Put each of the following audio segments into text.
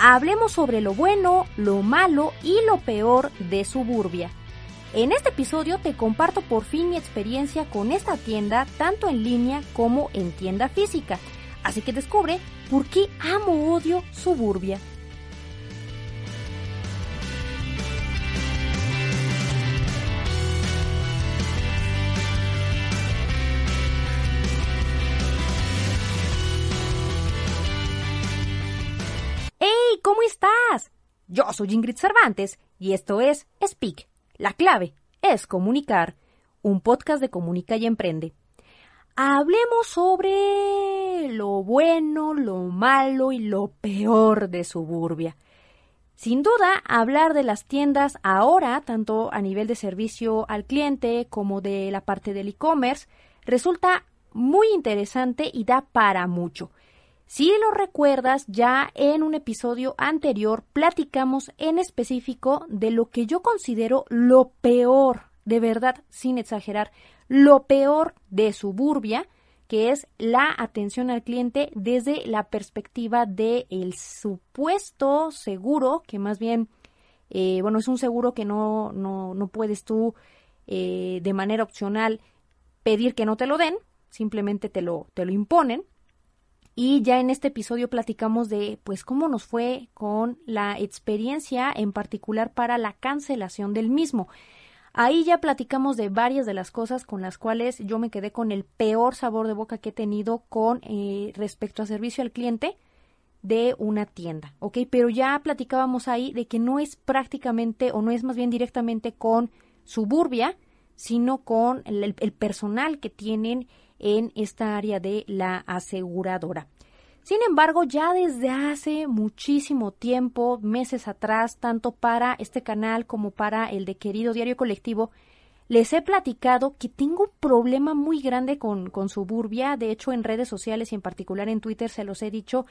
Hablemos sobre lo bueno, lo malo y lo peor de Suburbia. En este episodio te comparto por fin mi experiencia con esta tienda tanto en línea como en tienda física. Así que descubre por qué amo odio Suburbia. ¿Cómo estás? Yo soy Ingrid Cervantes y esto es Speak. La clave es comunicar, un podcast de Comunica y Emprende. Hablemos sobre lo bueno, lo malo y lo peor de Suburbia. Sin duda, hablar de las tiendas ahora, tanto a nivel de servicio al cliente como de la parte del e-commerce, resulta muy interesante y da para mucho. Si lo recuerdas, ya en un episodio anterior platicamos en específico de lo que yo considero lo peor, de verdad, sin exagerar, lo peor de Suburbia, que es la atención al cliente desde la perspectiva del el supuesto seguro, que más bien, eh, bueno, es un seguro que no, no, no puedes tú eh, de manera opcional pedir que no te lo den, simplemente te lo, te lo imponen. Y ya en este episodio platicamos de pues cómo nos fue con la experiencia en particular para la cancelación del mismo. Ahí ya platicamos de varias de las cosas con las cuales yo me quedé con el peor sabor de boca que he tenido con eh, respecto a servicio al cliente de una tienda, ¿ok? Pero ya platicábamos ahí de que no es prácticamente o no es más bien directamente con Suburbia, sino con el, el personal que tienen en esta área de la aseguradora. Sin embargo, ya desde hace muchísimo tiempo, meses atrás, tanto para este canal como para el de querido Diario Colectivo, les he platicado que tengo un problema muy grande con, con Suburbia. De hecho, en redes sociales y en particular en Twitter se los he dicho.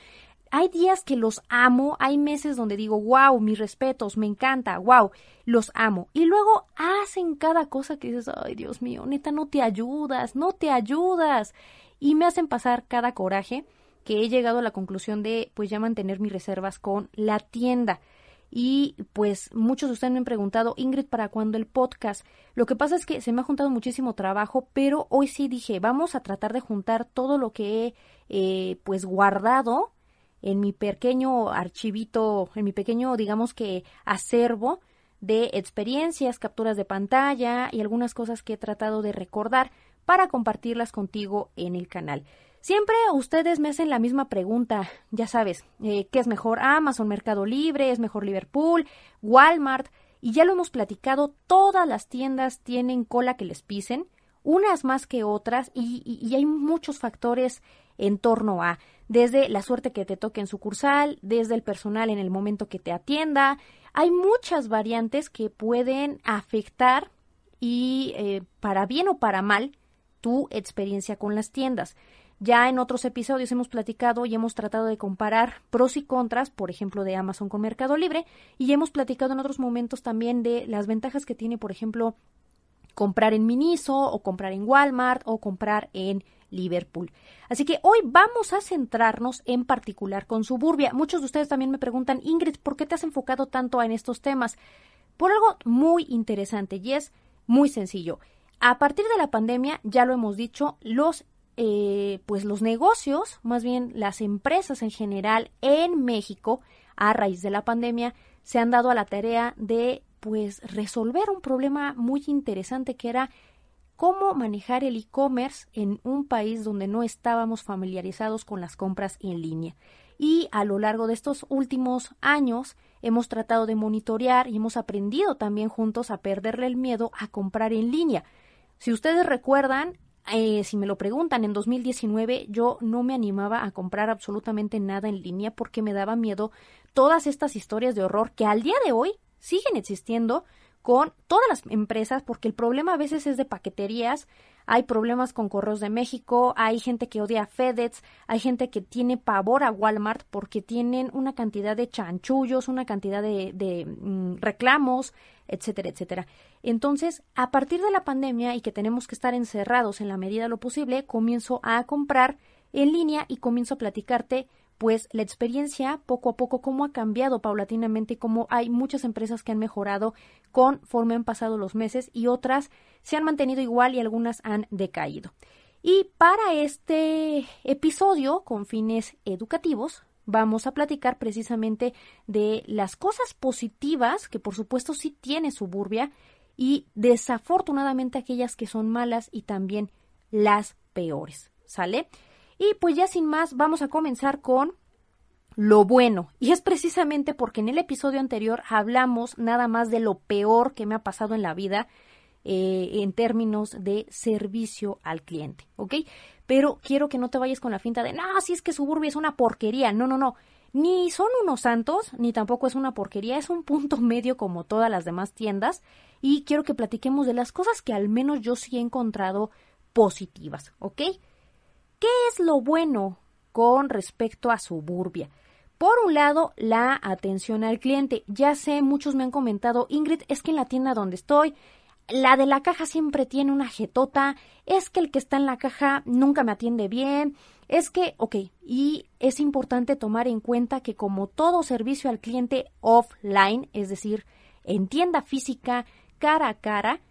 Hay días que los amo, hay meses donde digo, wow, mis respetos, me encanta, wow, los amo. Y luego hacen cada cosa que dices, ay, Dios mío, neta, no te ayudas, no te ayudas. Y me hacen pasar cada coraje que he llegado a la conclusión de, pues ya mantener mis reservas con la tienda. Y pues muchos de ustedes me han preguntado, Ingrid, ¿para cuándo el podcast? Lo que pasa es que se me ha juntado muchísimo trabajo, pero hoy sí dije, vamos a tratar de juntar todo lo que he eh, pues guardado en mi pequeño archivito, en mi pequeño, digamos que acervo de experiencias, capturas de pantalla y algunas cosas que he tratado de recordar para compartirlas contigo en el canal. Siempre ustedes me hacen la misma pregunta, ya sabes, eh, ¿qué es mejor Amazon, Mercado Libre, es mejor Liverpool, Walmart? Y ya lo hemos platicado, todas las tiendas tienen cola que les pisen, unas más que otras, y, hay muchos factores en torno a, desde la suerte que te toque en sucursal, desde el personal en el momento que te atienda, hay muchas variantes que pueden afectar y eh, para bien o para mal tu experiencia con las tiendas. Ya en otros episodios hemos platicado y hemos tratado de comparar pros y contras, por ejemplo, de Amazon con Mercado Libre, y hemos platicado en otros momentos también de las ventajas que tiene, por ejemplo, comprar en Miniso o comprar en Walmart o comprar en Liverpool. Así que hoy vamos a centrarnos en particular con Suburbia. Muchos de ustedes también me preguntan, Ingrid, ¿por qué te has enfocado tanto en estos temas? Por algo muy interesante y es muy sencillo. A partir de la pandemia, ya lo hemos dicho, los eh, pues los negocios, más bien las empresas en general en México, a raíz de la pandemia, se han dado a la tarea de pues resolver un problema muy interesante que era cómo manejar el e-commerce en un país donde no estábamos familiarizados con las compras en línea. Y a lo largo de estos últimos años hemos tratado de monitorear y hemos aprendido también juntos a perderle el miedo a comprar en línea. Si ustedes recuerdan, eh, si me lo preguntan, en 2019 yo no me animaba a comprar absolutamente nada en línea porque me daba miedo todas estas historias de horror que al día de hoy siguen existiendo con todas las empresas porque el problema a veces es de paqueterías, hay problemas con Correos de México, hay gente que odia a FedEx, hay gente que tiene pavor a Walmart porque tienen una cantidad de chanchullos, una cantidad de, mm, reclamos, etcétera, etcétera. Entonces, a partir de la pandemia y que tenemos que estar encerrados en la medida de lo posible, comienzo a comprar en línea y comienzo a platicarte pues la experiencia poco a poco cómo ha cambiado paulatinamente cómo hay muchas empresas que han mejorado conforme han pasado los meses y otras se han mantenido igual y algunas han decaído. Y para este episodio con fines educativos vamos a platicar precisamente de las cosas positivas que por supuesto sí tiene Suburbia y desafortunadamente aquellas que son malas y también las peores. ¿Sale? Y pues ya sin más, vamos a comenzar con lo bueno. Y es precisamente porque en el episodio anterior hablamos nada más de lo peor que me ha pasado en la vida eh, en términos de servicio al cliente, ¿ok? Pero quiero que no te vayas con la finta de, no, si es que Suburbia es una porquería. No, no, no. Ni son unos santos, ni tampoco es una porquería, es un punto medio como todas las demás tiendas. Y quiero que platiquemos de las cosas que al menos yo sí he encontrado positivas, ¿ok? ¿Qué es lo bueno con respecto a Suburbia? Por un lado, la atención al cliente. Ya sé, muchos me han comentado, Ingrid, es que en la tienda donde estoy, la de la caja siempre tiene una jetota, es que el que está en la caja nunca me atiende bien, es que, ok, y es importante tomar en cuenta que como todo servicio al cliente offline, es decir, en tienda física, cara a cara,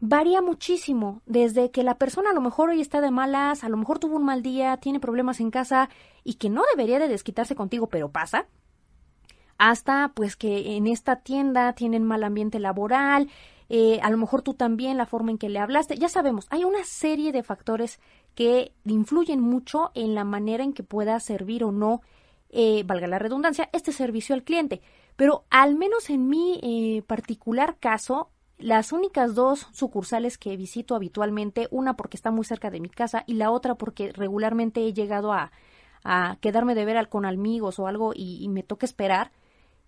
varía muchísimo, desde que la persona a lo mejor hoy está de malas, a lo mejor tuvo un mal día, tiene problemas en casa y que no debería de desquitarse contigo, pero pasa, hasta pues que en esta tienda tienen mal ambiente laboral, eh, a lo mejor tú también, la forma en que le hablaste, ya sabemos, hay una serie de factores que influyen mucho en la manera en que pueda servir o no, eh, valga la redundancia, este servicio al cliente. Pero al menos en mi eh, particular caso, las únicas dos sucursales que visito habitualmente, una porque está muy cerca de mi casa y la otra porque regularmente he llegado a, a quedarme de ver con amigos o algo y, me toca esperar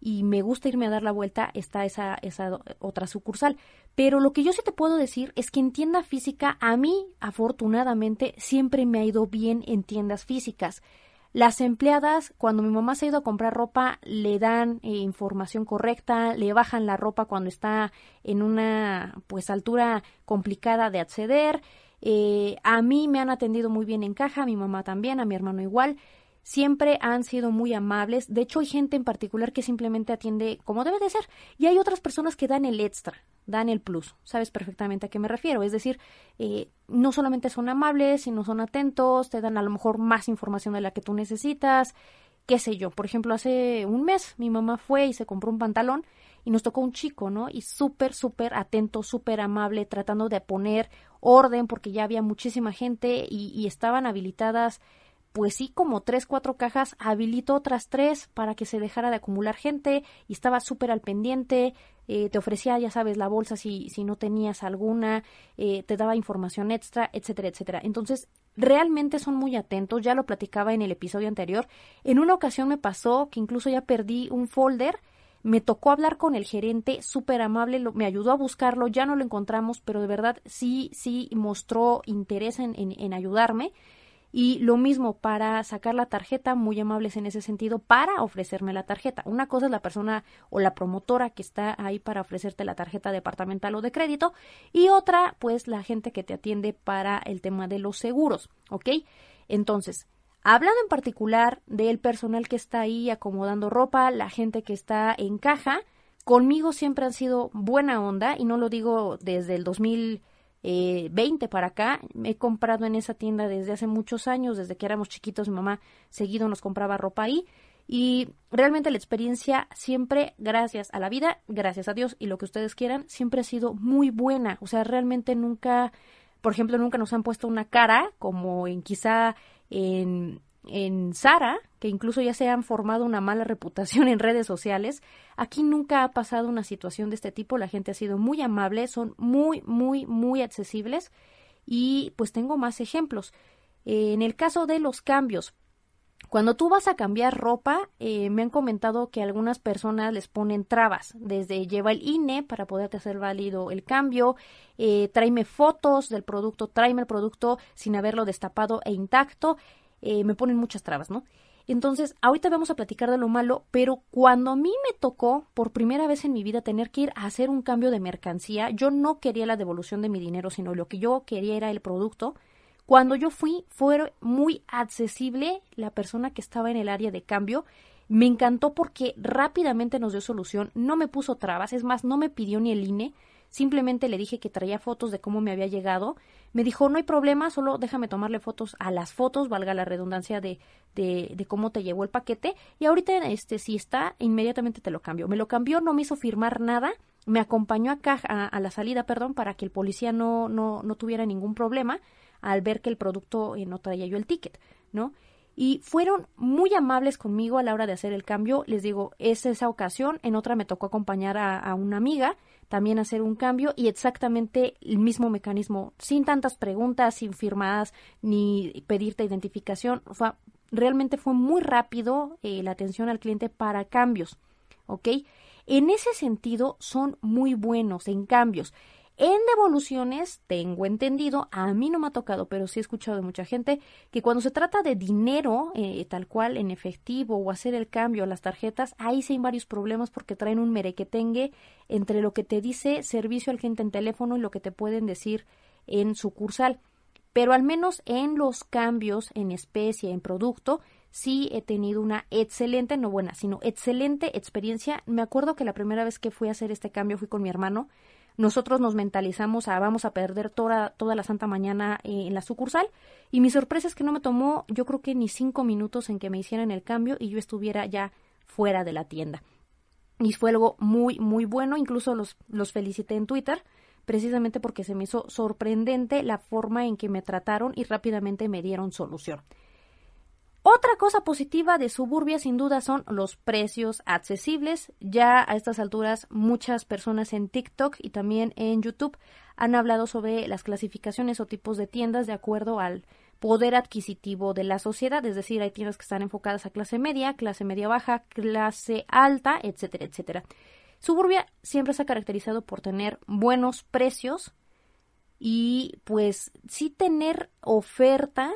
y me gusta irme a dar la vuelta, está esa, esa otra sucursal. Pero lo que yo sí te puedo decir es que en tienda física, a mí, afortunadamente, siempre me ha ido bien en tiendas físicas. Las empleadas, cuando mi mamá se ha ido a comprar ropa, le dan eh, información correcta, le bajan la ropa cuando está en una pues altura complicada de acceder. Eh, a mí me han atendido muy bien en caja, a mi mamá también, a mi hermano igual siempre han sido muy amables. De hecho, hay gente en particular que simplemente atiende como debe de ser. Y hay otras personas que dan el extra, dan el plus. Sabes perfectamente a qué me refiero. Es decir, eh, no solamente son amables, sino son atentos, te dan a lo mejor más información de la que tú necesitas. Qué sé yo. Por ejemplo, hace un mes mi mamá fue y se compró un pantalón y nos tocó un chico, ¿no? Y súper, súper atento, súper amable, tratando de poner orden porque ya había muchísima gente y, y estaban habilitadas pues sí, como tres, cuatro cajas, habilitó otras tres para que se dejara de acumular gente y estaba súper al pendiente, eh, te ofrecía, ya sabes, la bolsa si, si no tenías alguna, eh, te daba información extra, etcétera, etcétera. Entonces, realmente son muy atentos, ya lo platicaba en el episodio anterior. En una ocasión me pasó que incluso ya perdí un folder, me tocó hablar con el gerente, súper amable, me ayudó a buscarlo, ya no lo encontramos, pero de verdad sí, sí mostró interés en, en ayudarme. Y lo mismo para sacar la tarjeta, muy amables en ese sentido, para ofrecerme la tarjeta. Una cosa es la persona o la promotora que está ahí para ofrecerte la tarjeta departamental o de crédito y otra, pues la gente que te atiende para el tema de los seguros, ¿ok? Entonces, hablando en particular del personal que está ahí acomodando ropa, la gente que está en caja, conmigo siempre han sido buena onda y no lo digo desde el 2000 eh, 20 para acá. He comprado en esa tienda desde hace muchos años, desde que éramos chiquitos, mi mamá seguido nos compraba ropa ahí. Y realmente la experiencia siempre, gracias a la vida, gracias a Dios y lo que ustedes quieran, siempre ha sido muy buena. O sea, realmente nunca, por ejemplo, nunca nos han puesto una cara como en quizá en en Sara, que incluso ya se han formado una mala reputación en redes sociales, aquí nunca ha pasado una situación de este tipo, la gente ha sido muy amable, son muy, muy, muy accesibles y pues tengo más ejemplos. Eh, en el caso de los cambios, cuando tú vas a cambiar ropa, eh, me han comentado que algunas personas les ponen trabas, desde lleva el INE para poderte hacer válido el cambio, eh, tráeme fotos del producto, tráeme el producto sin haberlo destapado e intacto, eh, me ponen muchas trabas, ¿no? Entonces, ahorita vamos a platicar de lo malo, pero cuando a mí me tocó por primera vez en mi vida tener que ir a hacer un cambio de mercancía, yo no quería la devolución de mi dinero, sino lo que yo quería era el producto, cuando yo fui, fue muy accesible la persona que estaba en el área de cambio. Me encantó porque rápidamente nos dio solución, no me puso trabas, es más, no me pidió ni el INE, simplemente le dije que traía fotos de cómo me había llegado. Me dijo, no hay problema, solo déjame tomarle fotos a las fotos, valga la redundancia de, de, de cómo te llegó el paquete. Y ahorita, este, si está, inmediatamente te lo cambio. Me lo cambió, no me hizo firmar nada, me acompañó a, a la salida, perdón, para que el policía no, no, no tuviera ningún problema al ver que el producto eh, no traía yo el ticket, ¿no? Y fueron muy amables conmigo a la hora de hacer el cambio. Les digo, es esa ocasión. En otra me tocó acompañar a, una amiga también hacer un cambio y exactamente el mismo mecanismo, sin tantas preguntas, sin firmadas ni pedirte identificación. Fue, realmente fue muy rápido eh, la atención al cliente para cambios, ¿ok? En ese sentido son muy buenos en cambios. En devoluciones, tengo entendido, a mí no me ha tocado, pero sí he escuchado de mucha gente, que cuando se trata de dinero, eh, tal cual en efectivo o hacer el cambio a las tarjetas, ahí sí hay varios problemas porque traen un merequetengue entre lo que te dice servicio al cliente en teléfono y lo que te pueden decir en sucursal. Pero al menos en los cambios en especie, en producto, sí he tenido una excelente, no buena, sino excelente experiencia. Me acuerdo que la primera vez que fui a hacer este cambio fui con mi hermano nosotros nos mentalizamos a vamos a perder toda, toda la santa mañana eh, en la sucursal y mi sorpresa es que no me tomó yo creo que ni cinco minutos en que me hicieran el cambio y yo estuviera ya fuera de la tienda. Y fue algo muy, muy bueno, incluso los, los felicité en Twitter precisamente porque se me hizo sorprendente la forma en que me trataron y rápidamente me dieron solución. Otra cosa positiva de Suburbia sin duda son los precios accesibles. Ya a estas alturas muchas personas en TikTok y también en YouTube han hablado sobre las clasificaciones o tipos de tiendas de acuerdo al poder adquisitivo de la sociedad, es decir, hay tiendas que están enfocadas a clase media, clase media baja, clase alta, etcétera, etcétera. Suburbia siempre se ha caracterizado por tener buenos precios y pues sí tener oferta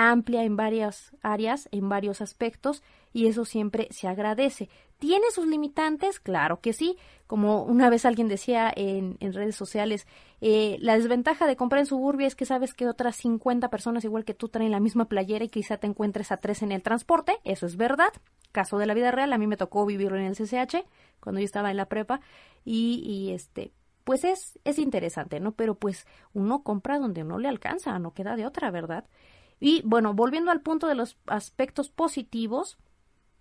amplia en varias áreas, en varios aspectos, y eso siempre se agradece. ¿Tiene sus limitantes? Claro que sí. Como una vez alguien decía en, en redes sociales, eh, la desventaja de comprar en suburbia es que sabes que otras 50 personas igual que tú traen la misma playera y quizá te encuentres a tres en el transporte. Eso es verdad. Caso de la vida real, a mí me tocó vivirlo en el CCH cuando yo estaba en la prepa y, y este, pues es, es interesante, ¿no? Pero pues uno compra donde no le alcanza, no queda de otra, ¿verdad? Y bueno, volviendo al punto de los aspectos positivos,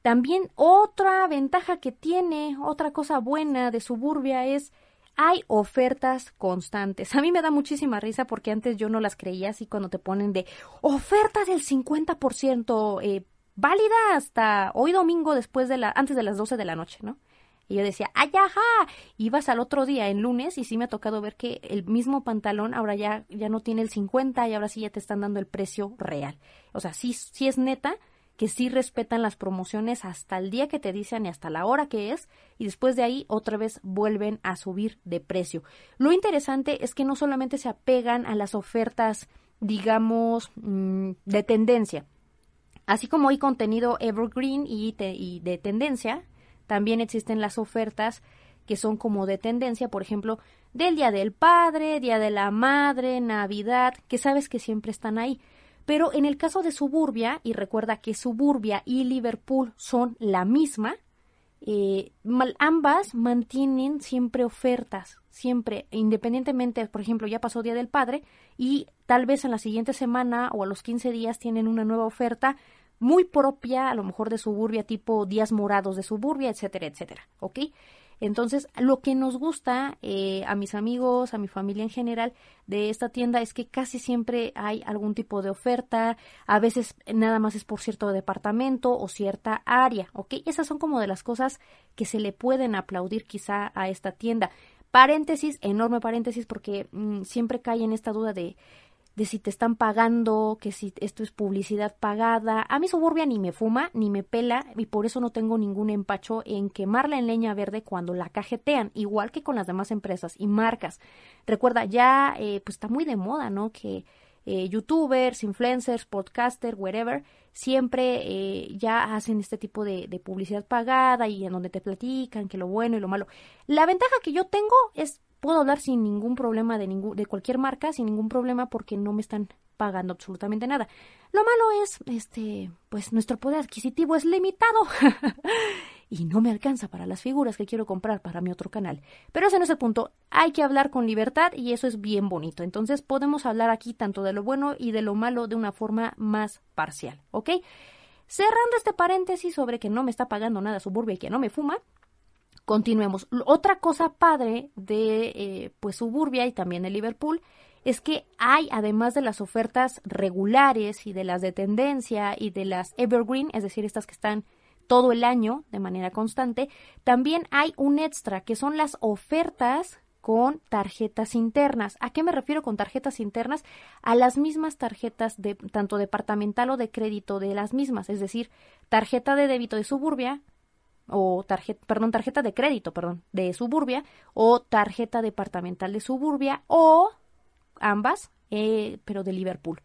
también otra ventaja que tiene, otra cosa buena de Suburbia es hay ofertas constantes. A mí me da muchísima risa porque antes yo no las creía así cuando te ponen de oferta del 50% eh, válida hasta hoy domingo después de la antes de las 12 de la noche, ¿no? Y yo decía, ¡ay, ajá! Ibas al otro día, en lunes, y sí me ha tocado ver que el mismo pantalón ahora ya, ya no tiene el 50 y ahora sí ya te están dando el precio real. O sea, sí, sí es neta que sí respetan las promociones hasta el día que te dicen y hasta la hora que es, y después de ahí otra vez vuelven a subir de precio. Lo interesante es que no solamente se apegan a las ofertas, digamos, mm, de tendencia, así como hay contenido evergreen y, y de tendencia, también existen las ofertas que son como de tendencia, por ejemplo, del Día del Padre, Día de la Madre, Navidad, que sabes que siempre están ahí. Pero en el caso de Suburbia, y recuerda que Suburbia y Liverpool son la misma, eh, ambas mantienen siempre ofertas, siempre, independientemente, por ejemplo, ya pasó Día del Padre y tal vez en la siguiente semana o a los 15 días tienen una nueva oferta muy propia, a lo mejor de suburbia, tipo días morados de suburbia, etcétera, etcétera, ¿ok? Entonces, lo que nos gusta eh, a mis amigos, a mi familia en general de esta tienda es que casi siempre hay algún tipo de oferta, a veces nada más es por cierto departamento o cierta área, ¿ok? Esas son como de las cosas que se le pueden aplaudir quizá a esta tienda. Paréntesis, enorme paréntesis, porque mm, siempre cae en esta duda de, de si te están pagando, que si esto es publicidad pagada. A mí Suburbia ni me fuma, ni me pela, y por eso no tengo ningún empacho en quemarla en leña verde cuando la cajetean, igual que con las demás empresas y marcas. Recuerda, ya eh, pues está muy de moda, ¿no? Que eh, youtubers, influencers, podcasters, wherever, siempre eh, ya hacen este tipo de, publicidad pagada y en donde te platican que lo bueno y lo malo. La ventaja que yo tengo es puedo hablar sin ningún problema de ningún de cualquier marca, sin ningún problema porque no me están pagando absolutamente nada. Lo malo es, este, pues nuestro poder adquisitivo es limitado. y no me alcanza para las figuras que quiero comprar para mi otro canal. Pero ese no es el punto. Hay que hablar con libertad y eso es bien bonito. Entonces podemos hablar aquí tanto de lo bueno y de lo malo de una forma más parcial, ¿ok? Cerrando este paréntesis sobre que no me está pagando nada Suburbia y que no me fuma, continuemos. Otra cosa padre de eh, pues Suburbia y también de Liverpool es que hay, además de las ofertas regulares y de las de tendencia y de las evergreen, es decir, estas que están todo el año de manera constante, también hay un extra que son las ofertas con tarjetas internas. ¿A qué me refiero con tarjetas internas? A las mismas tarjetas de tanto departamental o de crédito de las mismas, es decir, tarjeta de débito de Suburbia o tarjeta, perdón, tarjeta de crédito, perdón, de Suburbia o tarjeta departamental de Suburbia o ambas, eh, pero de Liverpool.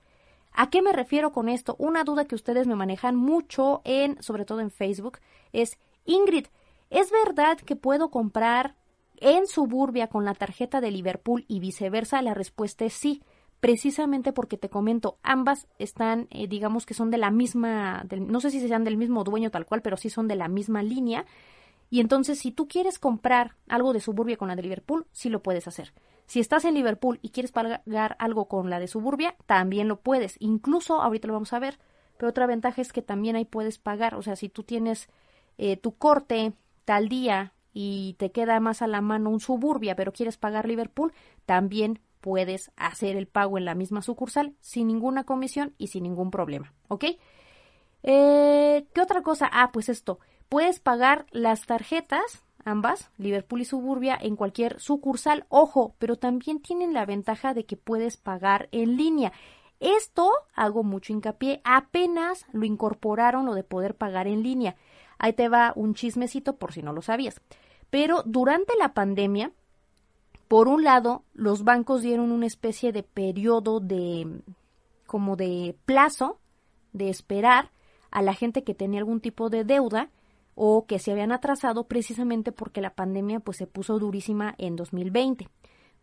¿A qué me refiero con esto? Una duda que ustedes me manejan mucho en, sobre todo en Facebook, es Ingrid, ¿es verdad que puedo comprar en Suburbia con la tarjeta de Liverpool y viceversa? La respuesta es sí, precisamente porque te comento, ambas están, eh, digamos que son de la misma, no sé si sean del mismo dueño tal cual, pero sí son de la misma línea. Y entonces, si tú quieres comprar algo de Suburbia con la de Liverpool, sí lo puedes hacer. Si estás en Liverpool y quieres pagar algo con la de Suburbia, también lo puedes. Incluso, ahorita lo vamos a ver, pero otra ventaja es que también ahí puedes pagar. O sea, si tú tienes eh, tu corte tal día y te queda más a la mano un Suburbia, pero quieres pagar Liverpool, también puedes hacer el pago en la misma sucursal sin ninguna comisión y sin ningún problema. ¿Ok? Eh, ¿Qué otra cosa? Ah, pues esto. Puedes pagar las tarjetas ambas, Liverpool y Suburbia, en cualquier sucursal. Ojo, pero también tienen la ventaja de que puedes pagar en línea. Esto, hago mucho hincapié, apenas lo incorporaron lo de poder pagar en línea. Ahí te va un chismecito por si no lo sabías. Pero durante la pandemia, por un lado, los bancos dieron una especie de periodo de como de plazo de esperar a la gente que tenía algún tipo de deuda o que se habían atrasado precisamente porque la pandemia pues se puso durísima en 2020.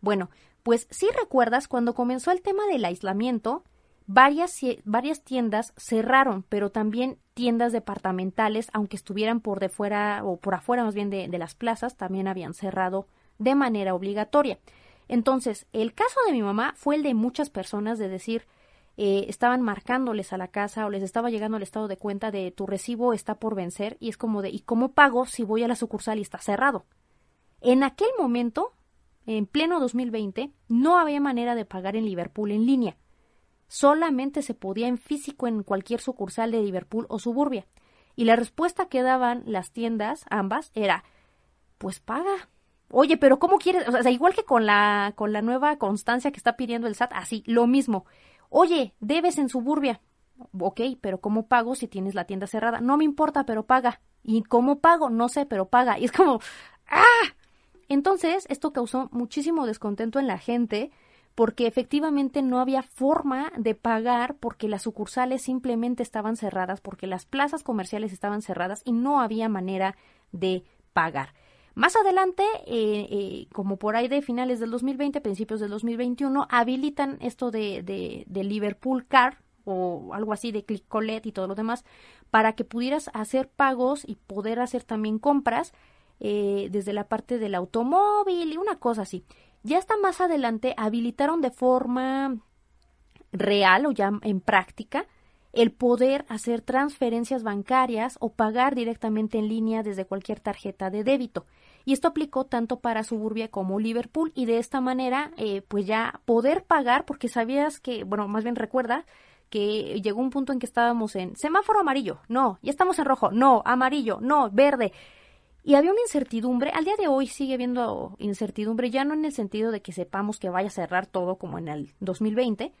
Bueno, pues si recuerdas cuando comenzó el tema del aislamiento, varias, varias tiendas cerraron, pero también tiendas departamentales, aunque estuvieran por de fuera o por afuera más bien de las plazas, también habían cerrado de manera obligatoria. Entonces, el caso de mi mamá fue el de muchas personas de decir, eh, estaban marcándoles a la casa o les estaba llegando el estado de cuenta de tu recibo está por vencer y es como de ¿y cómo pago si voy a la sucursal y está cerrado? En aquel momento, en pleno 2020, no había manera de pagar en Liverpool en línea. Solamente se podía en físico en cualquier sucursal de Liverpool o suburbia. Y la respuesta que daban las tiendas, ambas, era pues paga. Oye, pero ¿cómo quieres? O sea, igual que con la, con la nueva constancia que está pidiendo el SAT, así, lo mismo. Oye, debes en suburbia. Ok, pero ¿cómo pago si tienes la tienda cerrada? No me importa, pero paga. ¿Y cómo pago? No sé, pero paga. Y es como, ¡ah! Entonces, esto causó muchísimo descontento en la gente porque efectivamente no había forma de pagar porque las sucursales simplemente estaban cerradas, porque las plazas comerciales estaban cerradas y no había manera de pagar. Más adelante, eh, eh, como por ahí de finales del 2020, principios del 2021, habilitan esto de, de, Liverpool Car o algo así de Click Collect y todo lo demás para que pudieras hacer pagos y poder hacer también compras eh, desde la parte del automóvil y una cosa así. Ya hasta más adelante habilitaron de forma real o ya en práctica el poder hacer transferencias bancarias o pagar directamente en línea desde cualquier tarjeta de débito. Y esto aplicó tanto para Suburbia como Liverpool y de esta manera eh, pues ya poder pagar porque sabías que, bueno, más bien recuerda que llegó un punto en que estábamos en semáforo amarillo, no, ya estamos en rojo, no, amarillo, no, verde. Y había una incertidumbre, al día de hoy sigue habiendo incertidumbre, ya no en el sentido de que sepamos que vaya a cerrar todo como en el 2020,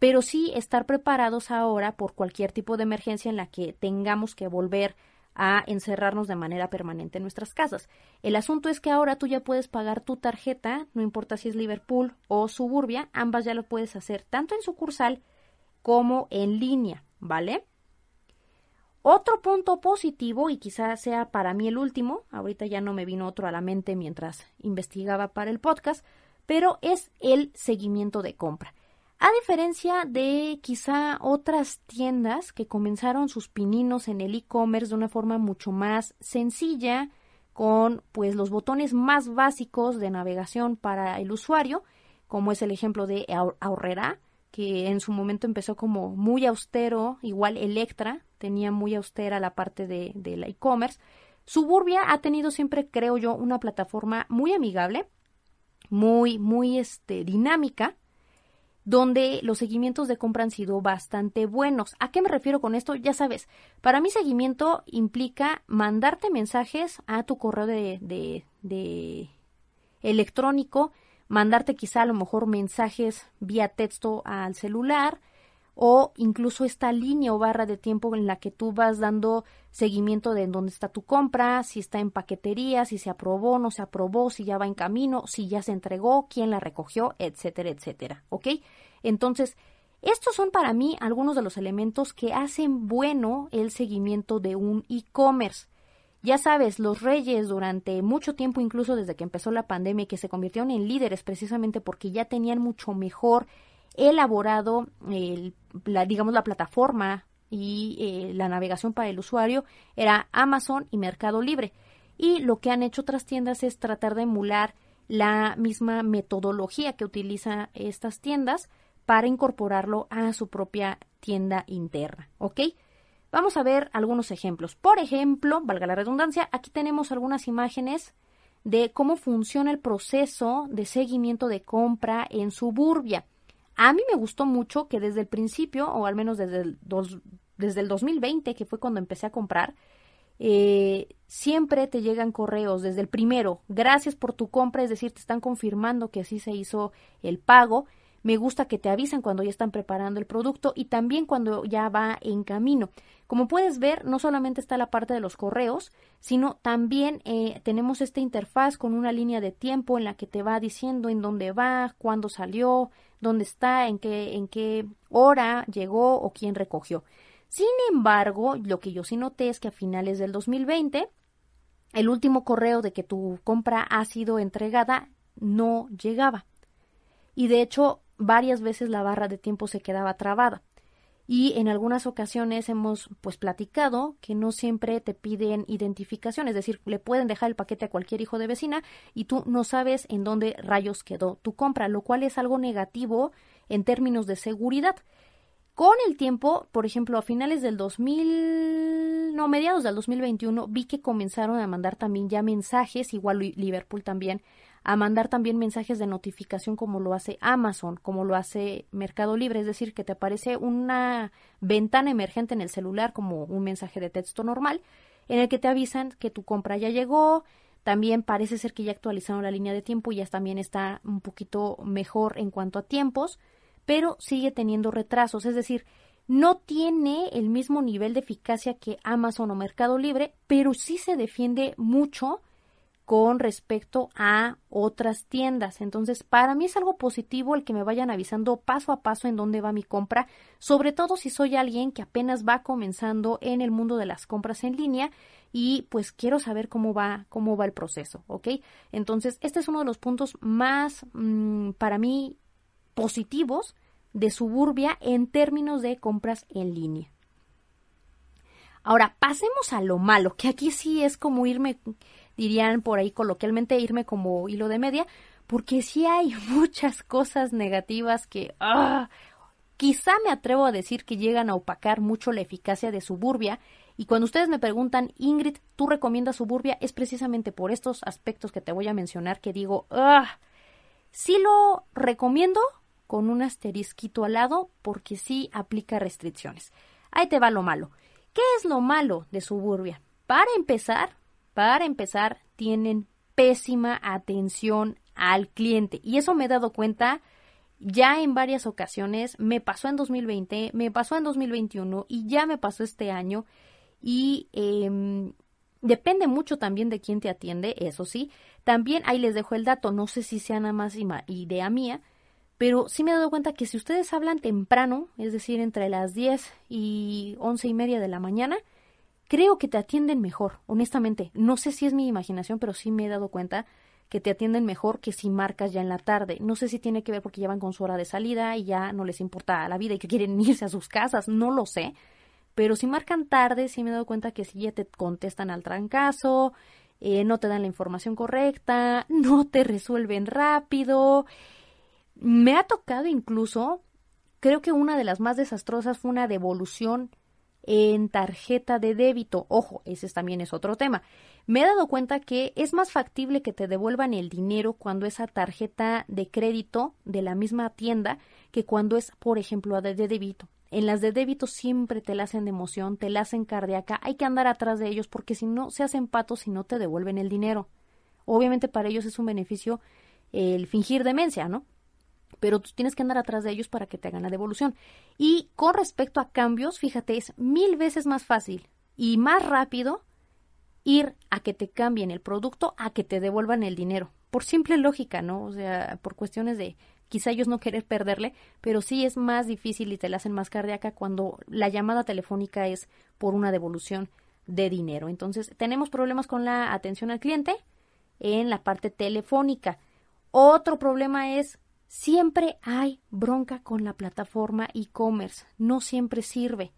pero sí estar preparados ahora por cualquier tipo de emergencia en la que tengamos que volver a encerrarnos de manera permanente en nuestras casas. El asunto es que ahora tú ya puedes pagar tu tarjeta, no importa si es Liverpool o Suburbia, ambas ya lo puedes hacer tanto en sucursal como en línea, ¿vale? Otro punto positivo, y quizás sea para mí el último, ahorita ya no me vino otro a la mente mientras investigaba para el podcast, pero es el seguimiento de compra. A diferencia de quizá otras tiendas que comenzaron sus pininos en el e-commerce de una forma mucho más sencilla, con pues los botones más básicos de navegación para el usuario, como es el ejemplo de Ahorrera, que en su momento empezó como muy austero, igual Electra tenía muy austera la parte de, la e-commerce. Suburbia ha tenido siempre, creo yo, una plataforma muy amigable, muy, muy este, dinámica, donde los seguimientos de compra han sido bastante buenos. ¿A qué me refiero con esto? Ya sabes, para mí seguimiento implica mandarte mensajes a tu correo de, de, de electrónico, mandarte quizá a lo mejor mensajes vía texto al celular o incluso esta línea o barra de tiempo en la que tú vas dando seguimiento de dónde está tu compra, si está en paquetería, si se aprobó, no se aprobó, si ya va en camino, si ya se entregó, quién la recogió, etcétera, etcétera, ¿ok? Entonces, estos son para mí algunos de los elementos que hacen bueno el seguimiento de un e-commerce. Ya sabes, los reyes durante mucho tiempo, incluso desde que empezó la pandemia, que se convirtieron en líderes precisamente porque ya tenían mucho mejor elaborado la, digamos, la plataforma y eh, la navegación para el usuario, era Amazon y Mercado Libre. Y lo que han hecho otras tiendas es tratar de emular la misma metodología que utilizan estas tiendas para incorporarlo a su propia tienda interna, ¿ok? Vamos a ver algunos ejemplos. Por ejemplo, valga la redundancia, aquí tenemos algunas imágenes de cómo funciona el proceso de seguimiento de compra en Suburbia. A mí me gustó mucho que desde el principio, o al menos desde el, desde el 2020, que fue cuando empecé a comprar, eh, siempre te llegan correos desde el primero, gracias por tu compra, es decir, te están confirmando que así se hizo el pago me gusta que te avisen cuando ya están preparando el producto y también cuando ya va en camino. Como puedes ver, no solamente está la parte de los correos, sino también eh, tenemos esta interfaz con una línea de tiempo en la que te va diciendo en dónde va, cuándo salió, dónde está, en qué, en qué hora llegó o quién recogió. Sin embargo, lo que yo sí noté es que a finales del 2020, el último correo de que tu compra ha sido entregada no llegaba. Y de hecho, varias veces la barra de tiempo se quedaba trabada. Y en algunas ocasiones hemos pues platicado que no siempre te piden identificación, es decir, le pueden dejar el paquete a cualquier hijo de vecina y tú no sabes en dónde rayos quedó tu compra, lo cual es algo negativo en términos de seguridad. Con el tiempo, por ejemplo, a finales del 2000, no, mediados del 2021, vi que comenzaron a mandar también ya mensajes, igual Liverpool también, a mandar también mensajes de notificación como lo hace Amazon, como lo hace Mercado Libre, es decir, que te aparece una ventana emergente en el celular como un mensaje de texto normal, en el que te avisan que tu compra ya llegó, también parece ser que ya actualizaron la línea de tiempo y ya también está un poquito mejor en cuanto a tiempos, pero sigue teniendo retrasos, es decir, no tiene el mismo nivel de eficacia que Amazon o Mercado Libre, pero sí se defiende mucho con respecto a otras tiendas. Entonces, para mí es algo positivo el que me vayan avisando paso a paso en dónde va mi compra, sobre todo si soy alguien que apenas va comenzando en el mundo de las compras en línea y pues quiero saber cómo va cómo va el proceso, ¿ok? Entonces, este es uno de los puntos más mm, para mí positivos de Suburbia en términos de compras en línea. Ahora, pasemos a lo malo, que aquí sí es como irme dirían por ahí coloquialmente irme como hilo de media, porque sí hay muchas cosas negativas que ah, quizá me atrevo a decir que llegan a opacar mucho la eficacia de Suburbia. Y cuando ustedes me preguntan, Ingrid, ¿tú recomiendas Suburbia? Es precisamente por estos aspectos que te voy a mencionar que digo, ah, sí lo recomiendo con un asterisquito al lado porque sí aplica restricciones. Ahí te va lo malo. ¿Qué es lo malo de Suburbia? Para empezar, para empezar, tienen pésima atención al cliente. Y eso me he dado cuenta ya en varias ocasiones. Me pasó en 2020, me pasó en 2021 y ya me pasó este año. Y em, depende mucho también de quién te atiende, eso sí. También ahí les dejo el dato, no sé si sea nada más idea mía, pero sí me he dado cuenta que si ustedes hablan temprano, es decir, entre las 10 y 11 y media de la mañana, creo que te atienden mejor, honestamente. No sé si es mi imaginación, pero sí me he dado cuenta que te atienden mejor que si marcas ya en la tarde. No sé si tiene que ver porque llevan con su hora de salida y ya no les importa la vida y que quieren irse a sus casas, no lo sé. Pero si marcan tarde, sí me he dado cuenta que si ya te contestan al trancazo, eh, no te dan la información correcta, no te resuelven rápido. Me ha tocado incluso, creo que una de las más desastrosas fue una devolución en tarjeta de débito. Ojo, ese también es otro tema. Me he dado cuenta que es más factible que te devuelvan el dinero cuando esa tarjeta de crédito de la misma tienda que cuando es, por ejemplo, de, de débito. En las de débito siempre te la hacen de emoción, te la hacen cardíaca, hay que andar atrás de ellos porque si no se hacen patos y no te devuelven el dinero. Obviamente para ellos es un beneficio el fingir demencia, ¿no? Pero tú tienes que andar atrás de ellos para que te hagan la devolución. Y con respecto a cambios, fíjate, es mil veces más fácil y más rápido ir a que te cambien el producto a que te devuelvan el dinero. Por simple lógica, ¿no? O sea, por cuestiones de quizá ellos no querer perderle, pero sí es más difícil y te la hacen más cardíaca cuando la llamada telefónica es por una devolución de dinero. Entonces, tenemos problemas con la atención al cliente en la parte telefónica. Otro problema es Siempre hay bronca con la plataforma e-commerce, no siempre sirve.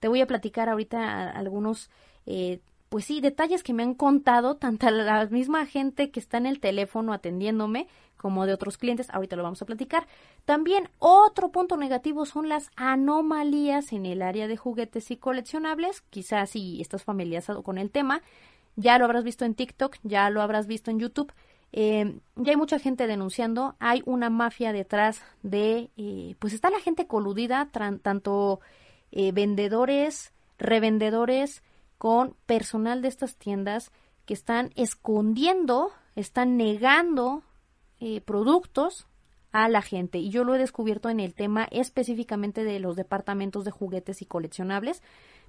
Te voy a platicar ahorita algunos, eh, pues sí, detalles que me han contado tanto la misma gente que está en el teléfono atendiéndome como de otros clientes. Ahorita lo vamos a platicar. También otro punto negativo son las anomalías en el área de juguetes y coleccionables. Quizás si estás familiarizado con el tema, ya lo habrás visto en TikTok, ya lo habrás visto en YouTube. Eh, ya hay mucha gente denunciando, hay una mafia detrás de, eh, pues está la gente coludida, tanto eh, vendedores, revendedores, con personal de estas tiendas que están escondiendo, están negando productos a la gente. Y yo lo he descubierto en el tema específicamente de los departamentos de juguetes y coleccionables,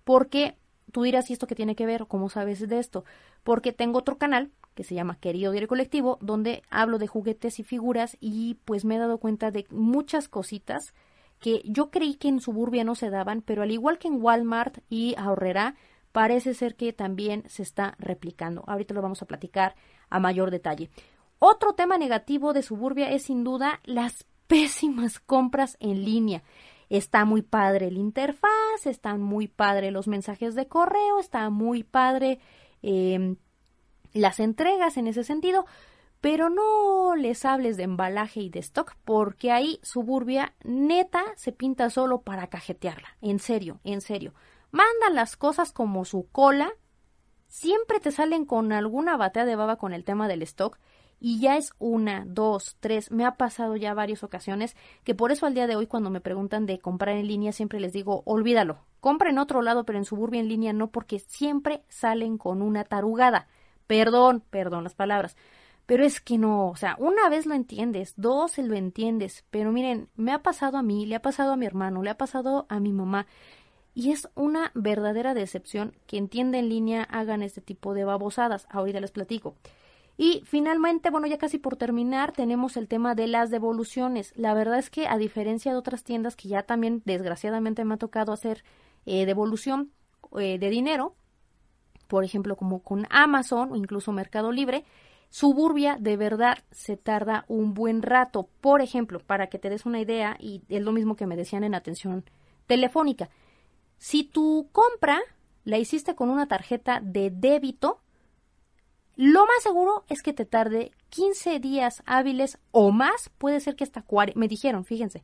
porque tú dirás, ¿y esto qué tiene que ver? ¿Cómo sabes de esto? Porque tengo otro canal que se llama Querido Diario Colectivo, donde hablo de juguetes y figuras y pues me he dado cuenta de muchas cositas que yo creí que en Suburbia no se daban, pero al igual que en Walmart y Ahorrera, parece ser que también se está replicando. Ahorita lo vamos a platicar a mayor detalle. Otro tema negativo de Suburbia es sin duda las pésimas compras en línea. Está muy padre el interfaz, están muy padre los mensajes de correo, está muy padre eh, las entregas en ese sentido, pero no les hables de embalaje y de stock porque ahí Suburbia neta se pinta solo para cajetearla. En serio, en serio. Mandan las cosas como su cola. Siempre te salen con alguna batea de baba con el tema del stock y ya es una, dos, tres, me ha pasado ya varias ocasiones que por eso al día de hoy cuando me preguntan de comprar en línea siempre les digo olvídalo, compra en otro lado pero en Suburbia en línea no porque siempre salen con una tarugada. Perdón, perdón las palabras. Pero es que no, o sea, una vez lo entiendes, dos lo entiendes, pero miren, me ha pasado a mí, le ha pasado a mi hermano, le ha pasado a mi mamá, y es una verdadera decepción que entienda en línea hagan este tipo de babosadas. Ahorita les platico. Y finalmente, bueno, ya casi por terminar, tenemos el tema de las devoluciones. La verdad es que a diferencia de otras tiendas que ya también desgraciadamente me ha tocado hacer eh, devolución eh, de dinero, por ejemplo, como con Amazon o incluso Mercado Libre, Suburbia de verdad se tarda un buen rato. Por ejemplo, para que te des una idea, y es lo mismo que me decían en atención telefónica, si tu compra la hiciste con una tarjeta de débito, lo más seguro es que te tarde 15 días hábiles o más, puede ser que hasta 40, me dijeron, fíjense,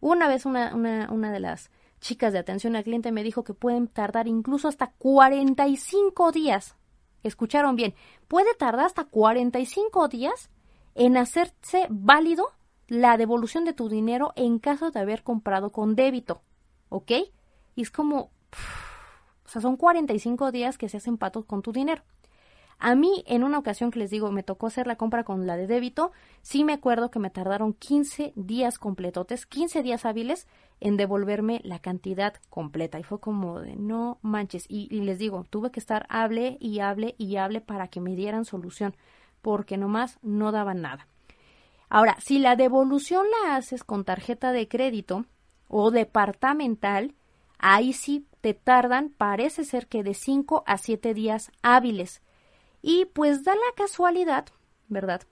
una vez una, una, una de las chicas de atención al cliente me dijo que pueden tardar incluso hasta 45 días. Escucharon bien, puede tardar hasta 45 días en hacerse válido la devolución de tu dinero en caso de haber comprado con débito. ¿Ok? Y es como, o sea, son 45 días que se hacen patos con tu dinero. A mí, en una ocasión que les digo, me tocó hacer la compra con la de débito, sí me acuerdo que me tardaron 15 días completotes, 15 días hábiles en devolverme la cantidad completa. Y fue como de no manches. Y, les digo, tuve que estar hable y hable y hable para que me dieran solución, porque nomás no daban nada. Ahora, si la devolución la haces con tarjeta de crédito o departamental, ahí sí te tardan, parece ser que de 5 a 7 días hábiles. Y pues da la casualidad, ¿verdad?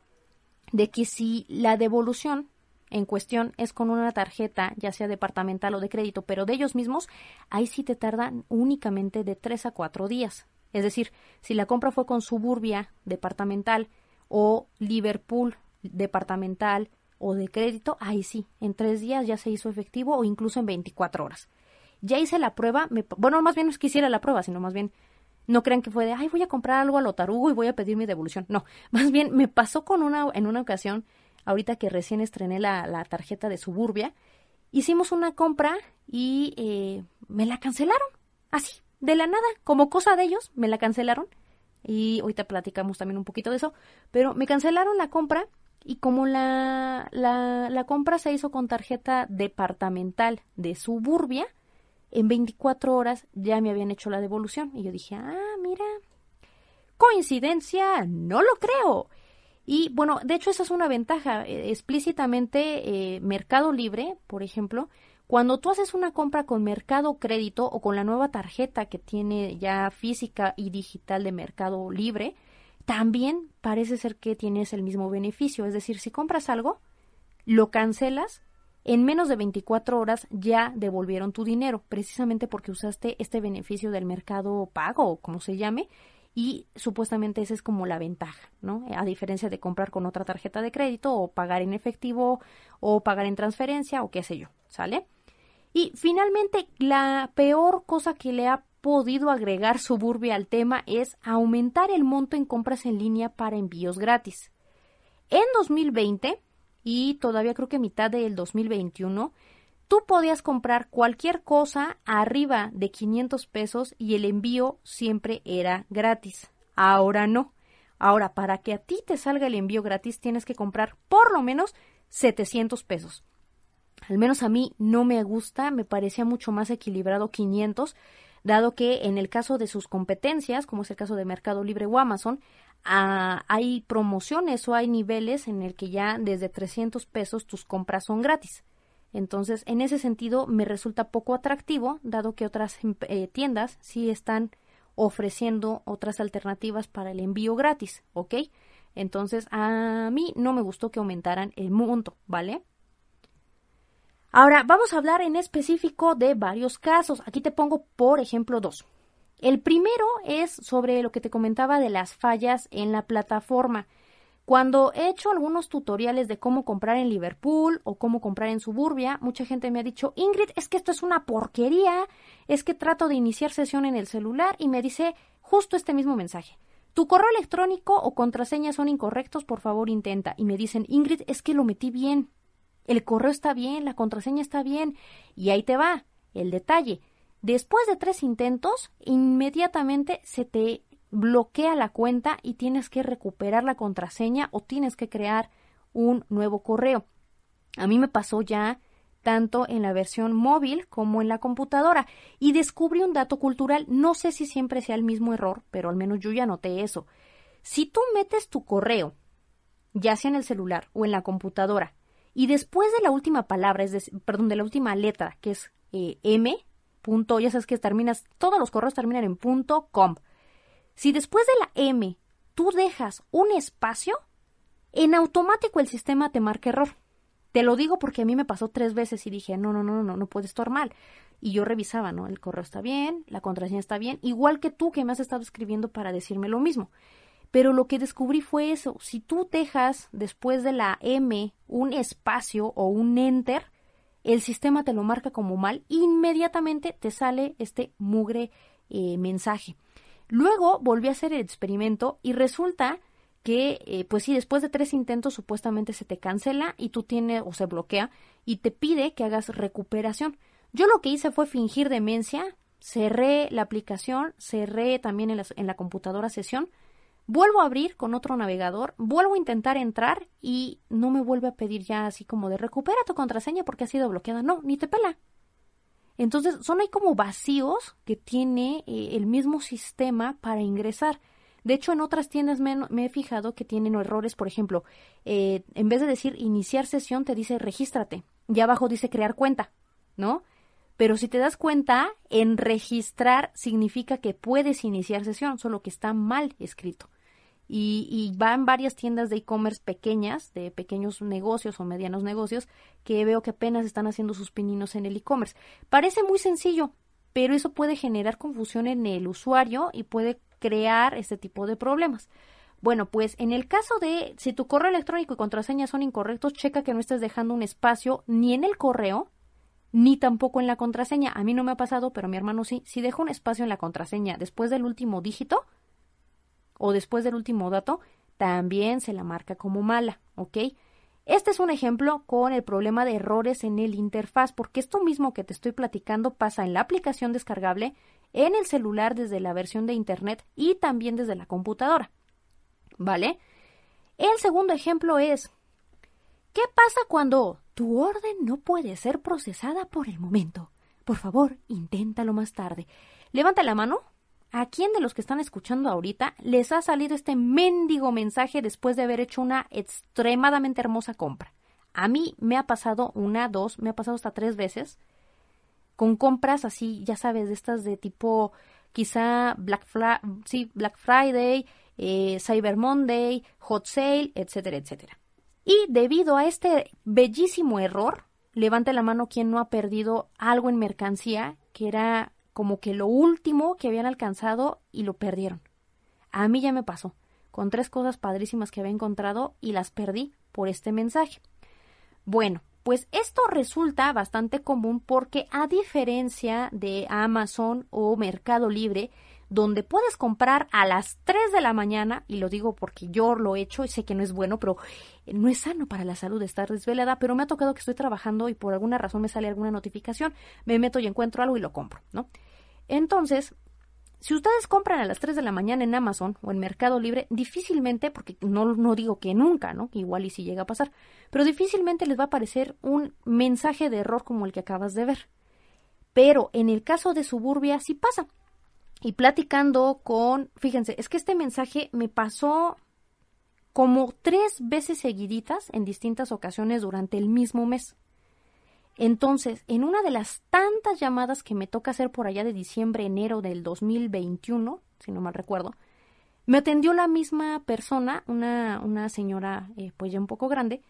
De que si la devolución en cuestión es con una tarjeta, ya sea departamental o de crédito, pero de ellos mismos, ahí sí te tardan únicamente de 3 a 4 días. Es decir, si la compra fue con Suburbia departamental o Liverpool departamental o de crédito, ahí sí, en tres días ya se hizo efectivo o incluso en 24 horas. Ya hice la prueba, me, bueno, más bien no es que hiciera la prueba, sino más bien no crean que fue de, ay, voy a comprar algo a lo tarugo y voy a pedir mi devolución. No, más bien me pasó con una, en una ocasión, ahorita que recién estrené la, la tarjeta de Suburbia, hicimos una compra y eh, me la cancelaron. Así, de la nada, como cosa de ellos, me la cancelaron. Y ahorita platicamos también un poquito de eso. Pero me cancelaron la compra y como la, la, la compra se hizo con tarjeta departamental de Suburbia, en 24 horas ya me habían hecho la devolución. Y yo dije, ah, mira, coincidencia, no lo creo. Y bueno, de hecho esa es una ventaja. Eh, explícitamente, eh, Mercado Libre, por ejemplo, cuando tú haces una compra con Mercado Crédito o con la nueva tarjeta que tiene ya física y digital de Mercado Libre, también parece ser que tienes el mismo beneficio. Es decir, si compras algo, lo cancelas en menos de 24 horas ya devolvieron tu dinero, precisamente porque usaste este beneficio del mercado pago o como se llame, y supuestamente esa es como la ventaja, ¿no? A diferencia de comprar con otra tarjeta de crédito o pagar en efectivo o pagar en transferencia o qué sé yo, ¿sale? Y finalmente, la peor cosa que le ha podido agregar Suburbia al tema es aumentar el monto en compras en línea para envíos gratis. En 2020, y todavía creo que mitad del 2021, tú podías comprar cualquier cosa arriba de 500 pesos y el envío siempre era gratis. Ahora no. Ahora, para que a ti te salga el envío gratis, tienes que comprar por lo menos 700 pesos. Al menos a mí no me gusta, me parecía mucho más equilibrado 500, dado que en el caso de sus competencias, como es el caso de Mercado Libre o Amazon, hay promociones o hay niveles en el que ya desde 300 pesos tus compras son gratis. Entonces, en ese sentido, me resulta poco atractivo, dado que otras em, eh, tiendas sí están ofreciendo otras alternativas para el envío gratis, ¿ok? Entonces, a mí no me gustó que aumentaran el monto, ¿vale? Ahora, vamos a hablar en específico de varios casos. Aquí te pongo, por ejemplo, dos. El primero es sobre lo que te comentaba de las fallas en la plataforma. Cuando he hecho algunos tutoriales de cómo comprar en Liverpool o cómo comprar en Suburbia, mucha gente me ha dicho, Ingrid, es que esto es una porquería, es que trato de iniciar sesión en el celular y me dice justo este mismo mensaje. Tu correo electrónico o contraseña son incorrectos, por favor intenta. Y me dicen, Ingrid, es que lo metí bien. El correo está bien, la contraseña está bien. Y ahí te va el detalle. Después de tres intentos, inmediatamente se te bloquea la cuenta y tienes que recuperar la contraseña o tienes que crear un nuevo correo. A mí me pasó ya tanto en la versión móvil como en la computadora y descubrí un dato cultural, no sé si siempre sea el mismo error, pero al menos yo ya noté eso. Si tú metes tu correo, ya sea en el celular o en la computadora, y después de la última palabra, es decir, perdón, de la última letra, que es eh, M, punto, ya sabes que terminas, todos los correos terminan en punto com. Si después de la M tú dejas un espacio, en automático el sistema te marca error. Te lo digo porque a mí me pasó tres veces y dije, no, no, no, no, no puede estar mal. Y yo revisaba, ¿no? El correo está bien, la contraseña está bien, igual que tú que me has estado escribiendo para decirme lo mismo. Pero lo que descubrí fue eso, si tú dejas después de la M un espacio o un enter, el sistema te lo marca como mal, inmediatamente te sale este mugre eh, mensaje. Luego volví a hacer el experimento y resulta que, eh, pues sí, después de tres intentos supuestamente se te cancela y tú tienes o se bloquea y te pide que hagas recuperación. Yo lo que hice fue fingir demencia, cerré la aplicación, cerré también en la, en la computadora sesión, vuelvo a abrir con otro navegador, vuelvo a intentar entrar y no me vuelve a pedir ya así como de recupera tu contraseña porque ha sido bloqueada. No, ni te pela. Entonces, son ahí como vacíos que tiene eh, el mismo sistema para ingresar. De hecho, en otras tiendas me, he fijado que tienen errores, por ejemplo, eh, en vez de decir iniciar sesión, te dice regístrate. Y abajo dice crear cuenta, ¿no? Pero si te das cuenta, en registrar significa que puedes iniciar sesión, solo que está mal escrito. Y, y va en varias tiendas de e-commerce pequeñas, de pequeños negocios o medianos negocios, que veo que apenas están haciendo sus pininos en el e-commerce. Parece muy sencillo, pero eso puede generar confusión en el usuario y puede crear este tipo de problemas. Bueno, pues en el caso de si tu correo electrónico y contraseña son incorrectos, checa que no estés dejando un espacio ni en el correo ni tampoco en la contraseña. A mí no me ha pasado, pero mi hermano sí. Si dejo un espacio en la contraseña después del último dígito o después del último dato, también se la marca como mala, ¿ok? Este es un ejemplo con el problema de errores en el interfaz, porque esto mismo que te estoy platicando pasa en la aplicación descargable, en el celular desde la versión de Internet y también desde la computadora. ¿Vale? El segundo ejemplo es, ¿qué pasa cuando tu orden no puede ser procesada por el momento? Por favor, inténtalo más tarde. Levanta la mano. ¿A quién de los que están escuchando ahorita les ha salido este mendigo mensaje después de haber hecho una extremadamente hermosa compra? A mí me ha pasado una, dos, me ha pasado hasta tres veces con compras así, ya sabes, de estas de tipo quizá Black, sí, Black Friday, eh, Cyber Monday, Hot Sale, etcétera, etcétera. Y debido a este bellísimo error, levante la mano quien no ha perdido algo en mercancía, que era como que lo último que habían alcanzado y lo perdieron. A mí ya me pasó, con tres cosas padrísimas que había encontrado y las perdí por este mensaje. Bueno, pues esto resulta bastante común porque a diferencia de Amazon o Mercado Libre, donde puedes comprar a las 3 de la mañana, y lo digo porque yo lo he hecho y sé que no es bueno, pero no es sano para la salud estar desvelada, pero me ha tocado que estoy trabajando y por alguna razón me sale alguna notificación, me meto y encuentro algo y lo compro, ¿no? Entonces, si ustedes compran a las 3 de la mañana en Amazon o en Mercado Libre, difícilmente, porque no, no digo que nunca, ¿no? Igual y si llega a pasar, pero difícilmente les va a aparecer un mensaje de error como el que acabas de ver. Pero en el caso de Suburbia sí pasa. Y platicando con, fíjense, es que este mensaje me pasó como tres veces seguiditas en distintas ocasiones durante el mismo mes. Entonces, en una de las tantas llamadas que me toca hacer por allá de diciembre, enero del 2021, si no mal recuerdo, me atendió la misma persona, una, una señora eh, pues ya un poco grande,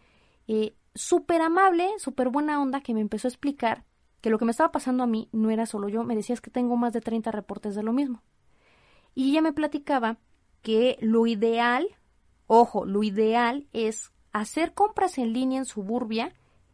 eh, súper amable, súper buena onda, que me empezó a explicar que lo que me estaba pasando a mí no era solo yo, me decía es que tengo más de 30 reportes de lo mismo. Y ella me platicaba que lo ideal, ojo, lo ideal es hacer compras en línea en suburbia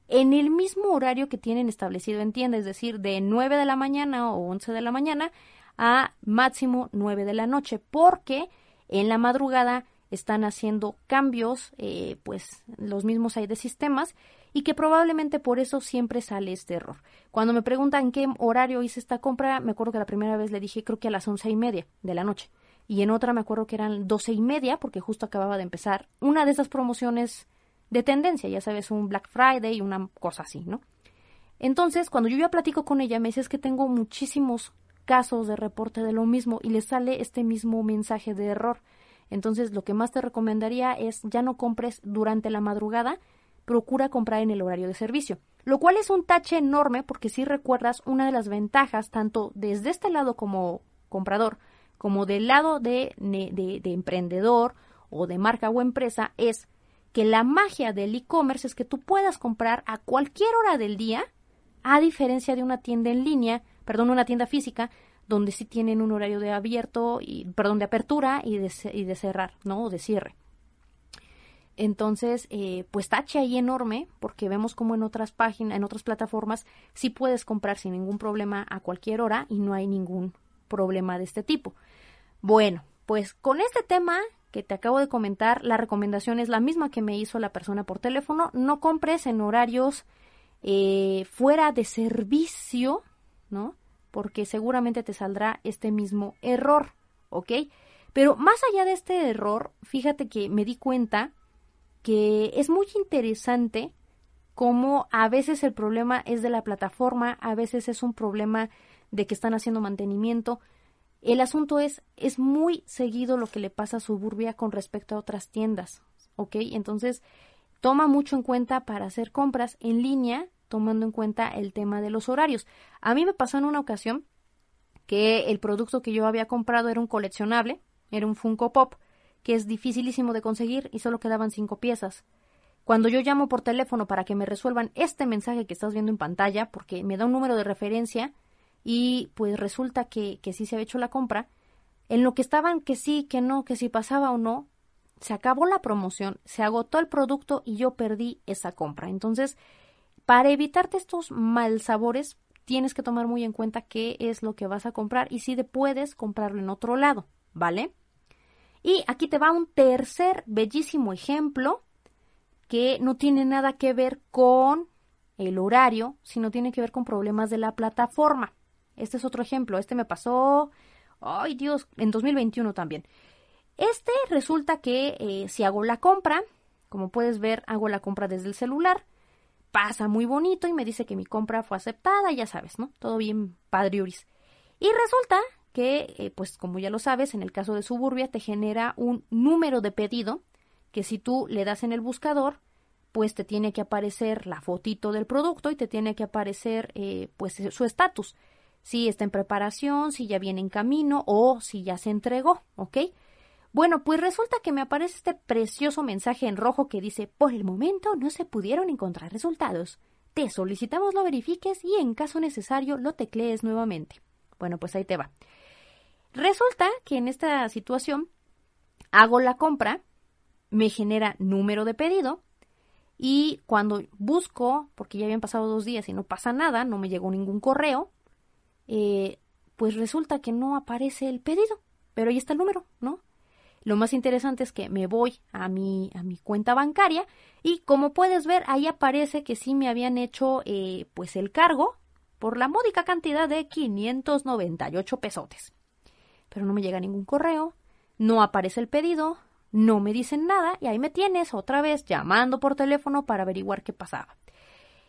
en el mismo horario que tienen establecido en tienda, es decir, de 9 de la mañana o 11 de la mañana a máximo 9 de la noche, porque en la madrugada están haciendo cambios, eh, pues los mismos hay de sistemas, y que probablemente por eso siempre sale este error. Cuando me preguntan qué horario hice esta compra, me acuerdo que la primera vez le dije creo que a las once y media de la noche, y en otra me acuerdo que eran doce y media, porque justo acababa de empezar una de esas promociones de tendencia, ya sabes, un Black Friday, una cosa así, ¿no? Entonces, cuando yo ya platico con ella, me dice es que tengo muchísimos casos de reporte de lo mismo y le sale este mismo mensaje de error. Entonces, lo que más te recomendaría es ya no compres durante la madrugada, procura comprar en el horario de servicio. Lo cual es un tache enorme porque si recuerdas una de las ventajas, tanto desde este lado como comprador, como del lado de, de, de emprendedor o de marca o empresa, es que la magia del e-commerce es que tú puedas comprar a cualquier hora del día, a diferencia de una tienda en línea, perdón, una tienda física, donde sí tienen un horario de abierto y perdón de apertura y de, y de cerrar, ¿no? O de cierre. Entonces, eh, pues tache ahí enorme, porque vemos como en otras páginas, en otras plataformas, sí puedes comprar sin ningún problema a cualquier hora y no hay ningún problema de este tipo. Bueno, pues con este tema que te acabo de comentar, la recomendación es la misma que me hizo la persona por teléfono. No compres en horarios eh, fuera de servicio, ¿no? Porque seguramente te saldrá este mismo error, ¿ok? Pero más allá de este error, fíjate que me di cuenta que es muy interesante cómo a veces el problema es de la plataforma, a veces es un problema de que están haciendo mantenimiento. El asunto es, es muy seguido lo que le pasa a Suburbia con respecto a otras tiendas, ¿ok? Entonces, toma mucho en cuenta para hacer compras en línea, tomando en cuenta el tema de los horarios. A mí me pasó en una ocasión que el producto que yo había comprado era un coleccionable, era un Funko Pop, que es dificilísimo de conseguir y solo quedaban cinco piezas. Cuando yo llamo por teléfono para que me resuelvan este mensaje que estás viendo en pantalla, porque me da un número de referencia y pues resulta que, que sí se había hecho la compra, en lo que estaban que sí, que no, que si pasaba o no, se acabó la promoción, se agotó el producto y yo perdí esa compra. Entonces, para evitarte estos mal sabores, tienes que tomar muy en cuenta qué es lo que vas a comprar y si puedes comprarlo en otro lado, ¿vale? Y aquí te va un tercer bellísimo ejemplo que no tiene nada que ver con el horario, sino tiene que ver con problemas de la plataforma. Este es otro ejemplo. Este me pasó, ay Dios, en 2021 también. Este resulta que eh, si hago la compra, como puedes ver, hago la compra desde el celular, pasa muy bonito y me dice que mi compra fue aceptada, ya sabes, ¿no? Todo bien padriuris. Y resulta que, eh, pues como ya lo sabes, en el caso de Suburbia te genera un número de pedido que si tú le das en el buscador, pues te tiene que aparecer la fotito del producto y te tiene que aparecer eh, pues su estatus si está en preparación, si ya viene en camino o si ya se entregó, ¿ok? Bueno, pues resulta que me aparece este precioso mensaje en rojo que dice, por el momento no se pudieron encontrar resultados. Te solicitamos lo verifiques y en caso necesario lo teclees nuevamente. Bueno, pues ahí te va. Resulta que en esta situación hago la compra, me genera número de pedido y cuando busco, porque ya habían pasado dos días y no pasa nada, no me llegó ningún correo, eh, pues resulta que no aparece el pedido, pero ahí está el número, ¿no? Lo más interesante es que me voy a mi, a mi cuenta bancaria y como puedes ver, ahí aparece que sí me habían hecho eh, pues el cargo por la módica cantidad de 598 pesotes. Pero no me llega ningún correo, no aparece el pedido, no me dicen nada y ahí me tienes otra vez llamando por teléfono para averiguar qué pasaba.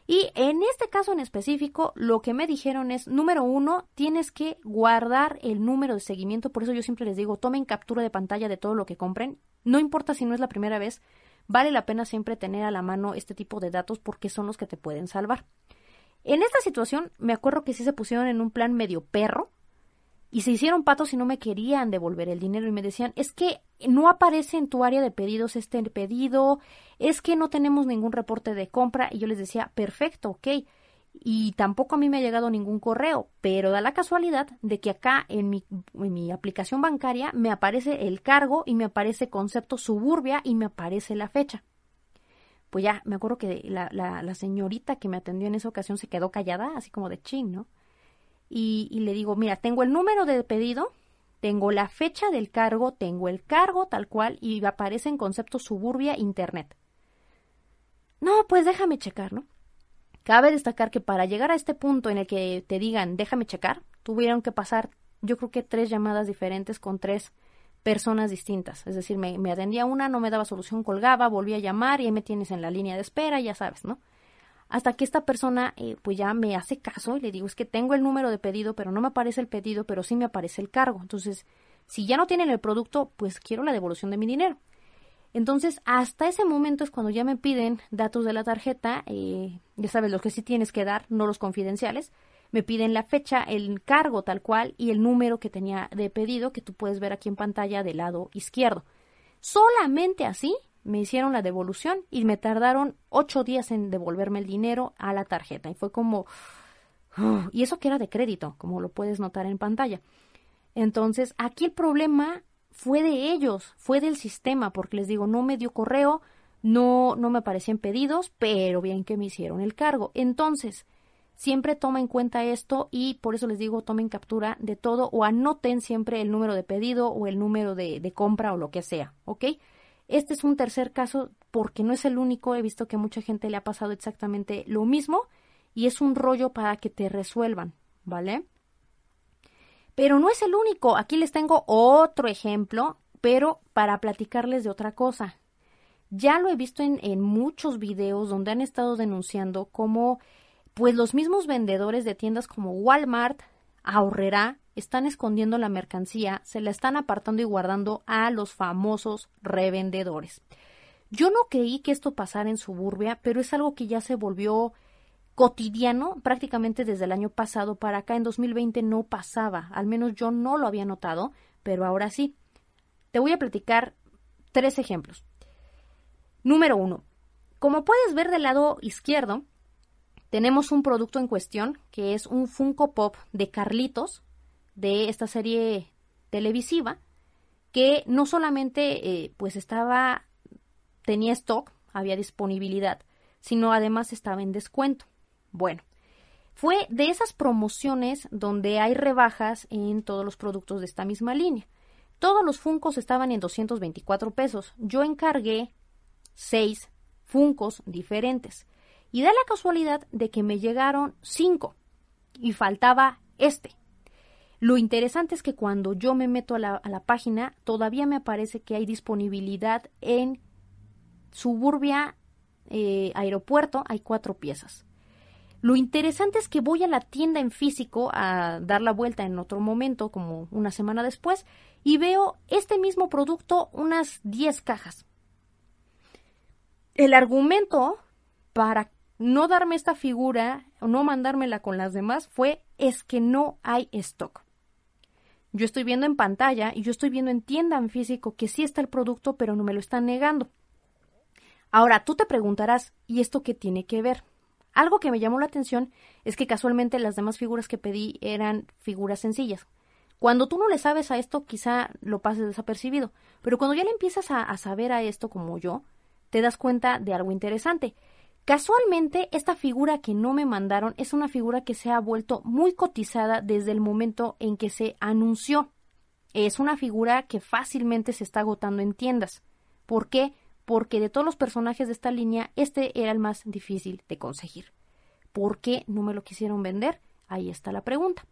Y en este caso en específico, lo que me dijeron es, número uno, tienes que guardar el número de seguimiento. Por eso yo siempre les digo, tomen captura de pantalla de todo lo que compren. No importa si no es la primera vez, vale la pena siempre tener a la mano este tipo de datos porque son los que te pueden salvar. En esta situación, me acuerdo que sí se pusieron en un plan medio perro, y se hicieron patos y no me querían devolver el dinero y me decían, es que no aparece en tu área de pedidos este pedido, es que no tenemos ningún reporte de compra y yo les decía, perfecto, ok. Y tampoco a mí me ha llegado ningún correo, pero da la casualidad de que acá en mi, en mi aplicación bancaria me aparece el cargo y me aparece concepto suburbia y me aparece la fecha. Pues ya, me acuerdo que la, la, la señorita que me atendió en esa ocasión se quedó callada, así como de ching, ¿no? Y, le digo, mira, tengo el número de pedido, tengo la fecha del cargo, tengo el cargo tal cual y aparece en concepto suburbia internet. No, pues déjame checar, ¿no? Cabe destacar que para llegar a este punto en el que te digan déjame checar, tuvieron que pasar yo creo que tres llamadas diferentes con tres personas distintas. Es decir, me, me atendía una, no me daba solución, colgaba, volví a llamar y ahí me tienes en la línea de espera, ya sabes, ¿no? Hasta que esta persona eh, pues ya me hace caso y le digo es que tengo el número de pedido pero no me aparece el pedido pero sí me aparece el cargo. Entonces si ya no tienen el producto pues quiero la devolución de mi dinero entonces hasta ese momento es cuando ya me piden datos de la tarjeta eh, ya sabes los que sí tienes que dar no los confidenciales. Me piden la fecha el cargo tal cual y el número que tenía de pedido que tú puedes ver aquí en pantalla del lado izquierdo. Solamente así me hicieron la devolución y me tardaron ocho días en devolverme el dinero a la tarjeta. Y fue como... y eso que era de crédito, como lo puedes notar en pantalla. Entonces, aquí el problema fue de ellos, fue del sistema, porque les digo, no me dio correo, no, no me aparecían pedidos, pero bien que me hicieron el cargo. Entonces, siempre toma en cuenta esto y por eso les digo, tomen captura de todo o anoten siempre el número de pedido o el número de, de compra o lo que sea, ¿ok? Este es un tercer caso porque no es el único, he visto que a mucha gente le ha pasado exactamente lo mismo y es un rollo para que te resuelvan, ¿vale? Pero no es el único. Aquí les tengo otro ejemplo, pero para platicarles de otra cosa. Ya lo he visto en, en muchos videos donde han estado denunciando cómo pues los mismos vendedores de tiendas como Walmart, Ahorrera, están escondiendo la mercancía, se la están apartando y guardando a los famosos revendedores. Yo no creí que esto pasara en suburbia, pero es algo que ya se volvió cotidiano prácticamente desde el año pasado para acá. En 2020 no pasaba, al menos yo no lo había notado, pero ahora sí. Te voy a platicar tres ejemplos. Número uno. Como puedes ver del lado izquierdo, tenemos un producto en cuestión que es un Funko Pop de Carlitos, de esta serie televisiva, que no solamente eh, pues estaba, tenía stock, había disponibilidad, sino además estaba en descuento. Bueno, fue de esas promociones donde hay rebajas en todos los productos de esta misma línea. Todos los Funcos estaban en 224 pesos. Yo encargué seis Funcos diferentes. Y da la casualidad de que me llegaron cinco y faltaba este. Lo interesante es que cuando yo me meto a la, página, todavía me aparece que hay disponibilidad en Suburbia eh, Aeropuerto, hay cuatro piezas. Lo interesante es que voy a la tienda en físico a dar la vuelta en otro momento, como una semana después, y veo este mismo producto, unas 10 cajas. El argumento para no darme esta figura no mandármela con las demás fue es que no hay stock. Yo estoy viendo en pantalla y yo estoy viendo en tienda en físico que sí está el producto, pero no me lo están negando. Ahora, tú te preguntarás, ¿y esto qué tiene que ver? Algo que me llamó la atención es que casualmente las demás figuras que pedí eran figuras sencillas. Cuando tú no le sabes a esto, quizá lo pases desapercibido, pero cuando ya le empiezas a, a saber a esto como yo, te das cuenta de algo interesante. Casualmente, esta figura que no me mandaron es una figura que se ha vuelto muy cotizada desde el momento en que se anunció. Es una figura que fácilmente se está agotando en tiendas. ¿Por qué? Porque de todos los personajes de esta línea, este era el más difícil de conseguir. ¿Por qué no me lo quisieron vender? Ahí está la pregunta.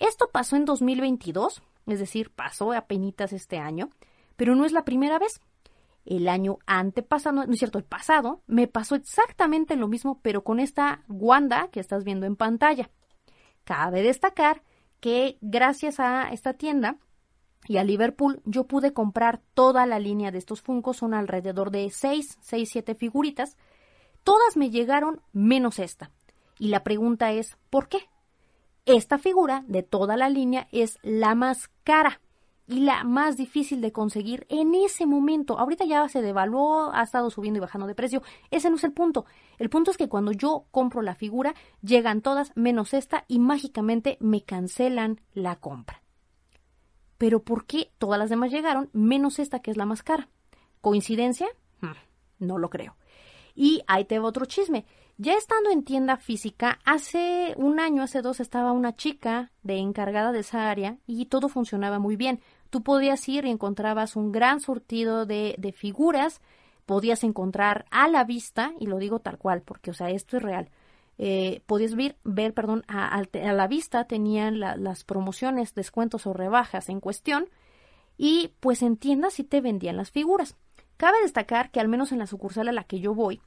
Esto pasó en 2022, es decir, pasó a penitas este año, pero no es la primera vez el año antepasado, no es cierto, el pasado, me pasó exactamente lo mismo, pero con esta Wanda que estás viendo en pantalla. Cabe destacar que gracias a esta tienda y a Liverpool yo pude comprar toda la línea de estos Funkos, son alrededor de 6, 6, 7 figuritas. Todas me llegaron menos esta. Y la pregunta es, ¿por qué? Esta figura de toda la línea es la más cara y la más difícil de conseguir en ese momento. Ahorita ya se devaluó, ha estado subiendo y bajando de precio. Ese no es el punto. El punto es que cuando yo compro la figura, llegan todas menos esta y mágicamente me cancelan la compra. Pero ¿por qué todas las demás llegaron menos esta que es la más cara? ¿Coincidencia? Hmm, no lo creo. Y ahí te va otro chisme. Ya estando en tienda física, hace un año, hace dos, estaba una chica de encargada de esa área y todo funcionaba muy bien. Tú podías ir y encontrabas un gran surtido de, de figuras, podías encontrar a la vista, y lo digo tal cual, porque, o sea, esto es real. Eh, podías ver, perdón, a, a, la vista tenían las promociones, descuentos o rebajas en cuestión, y pues en tiendas sí te vendían las figuras. Cabe destacar que al menos en la sucursal a la que yo voy,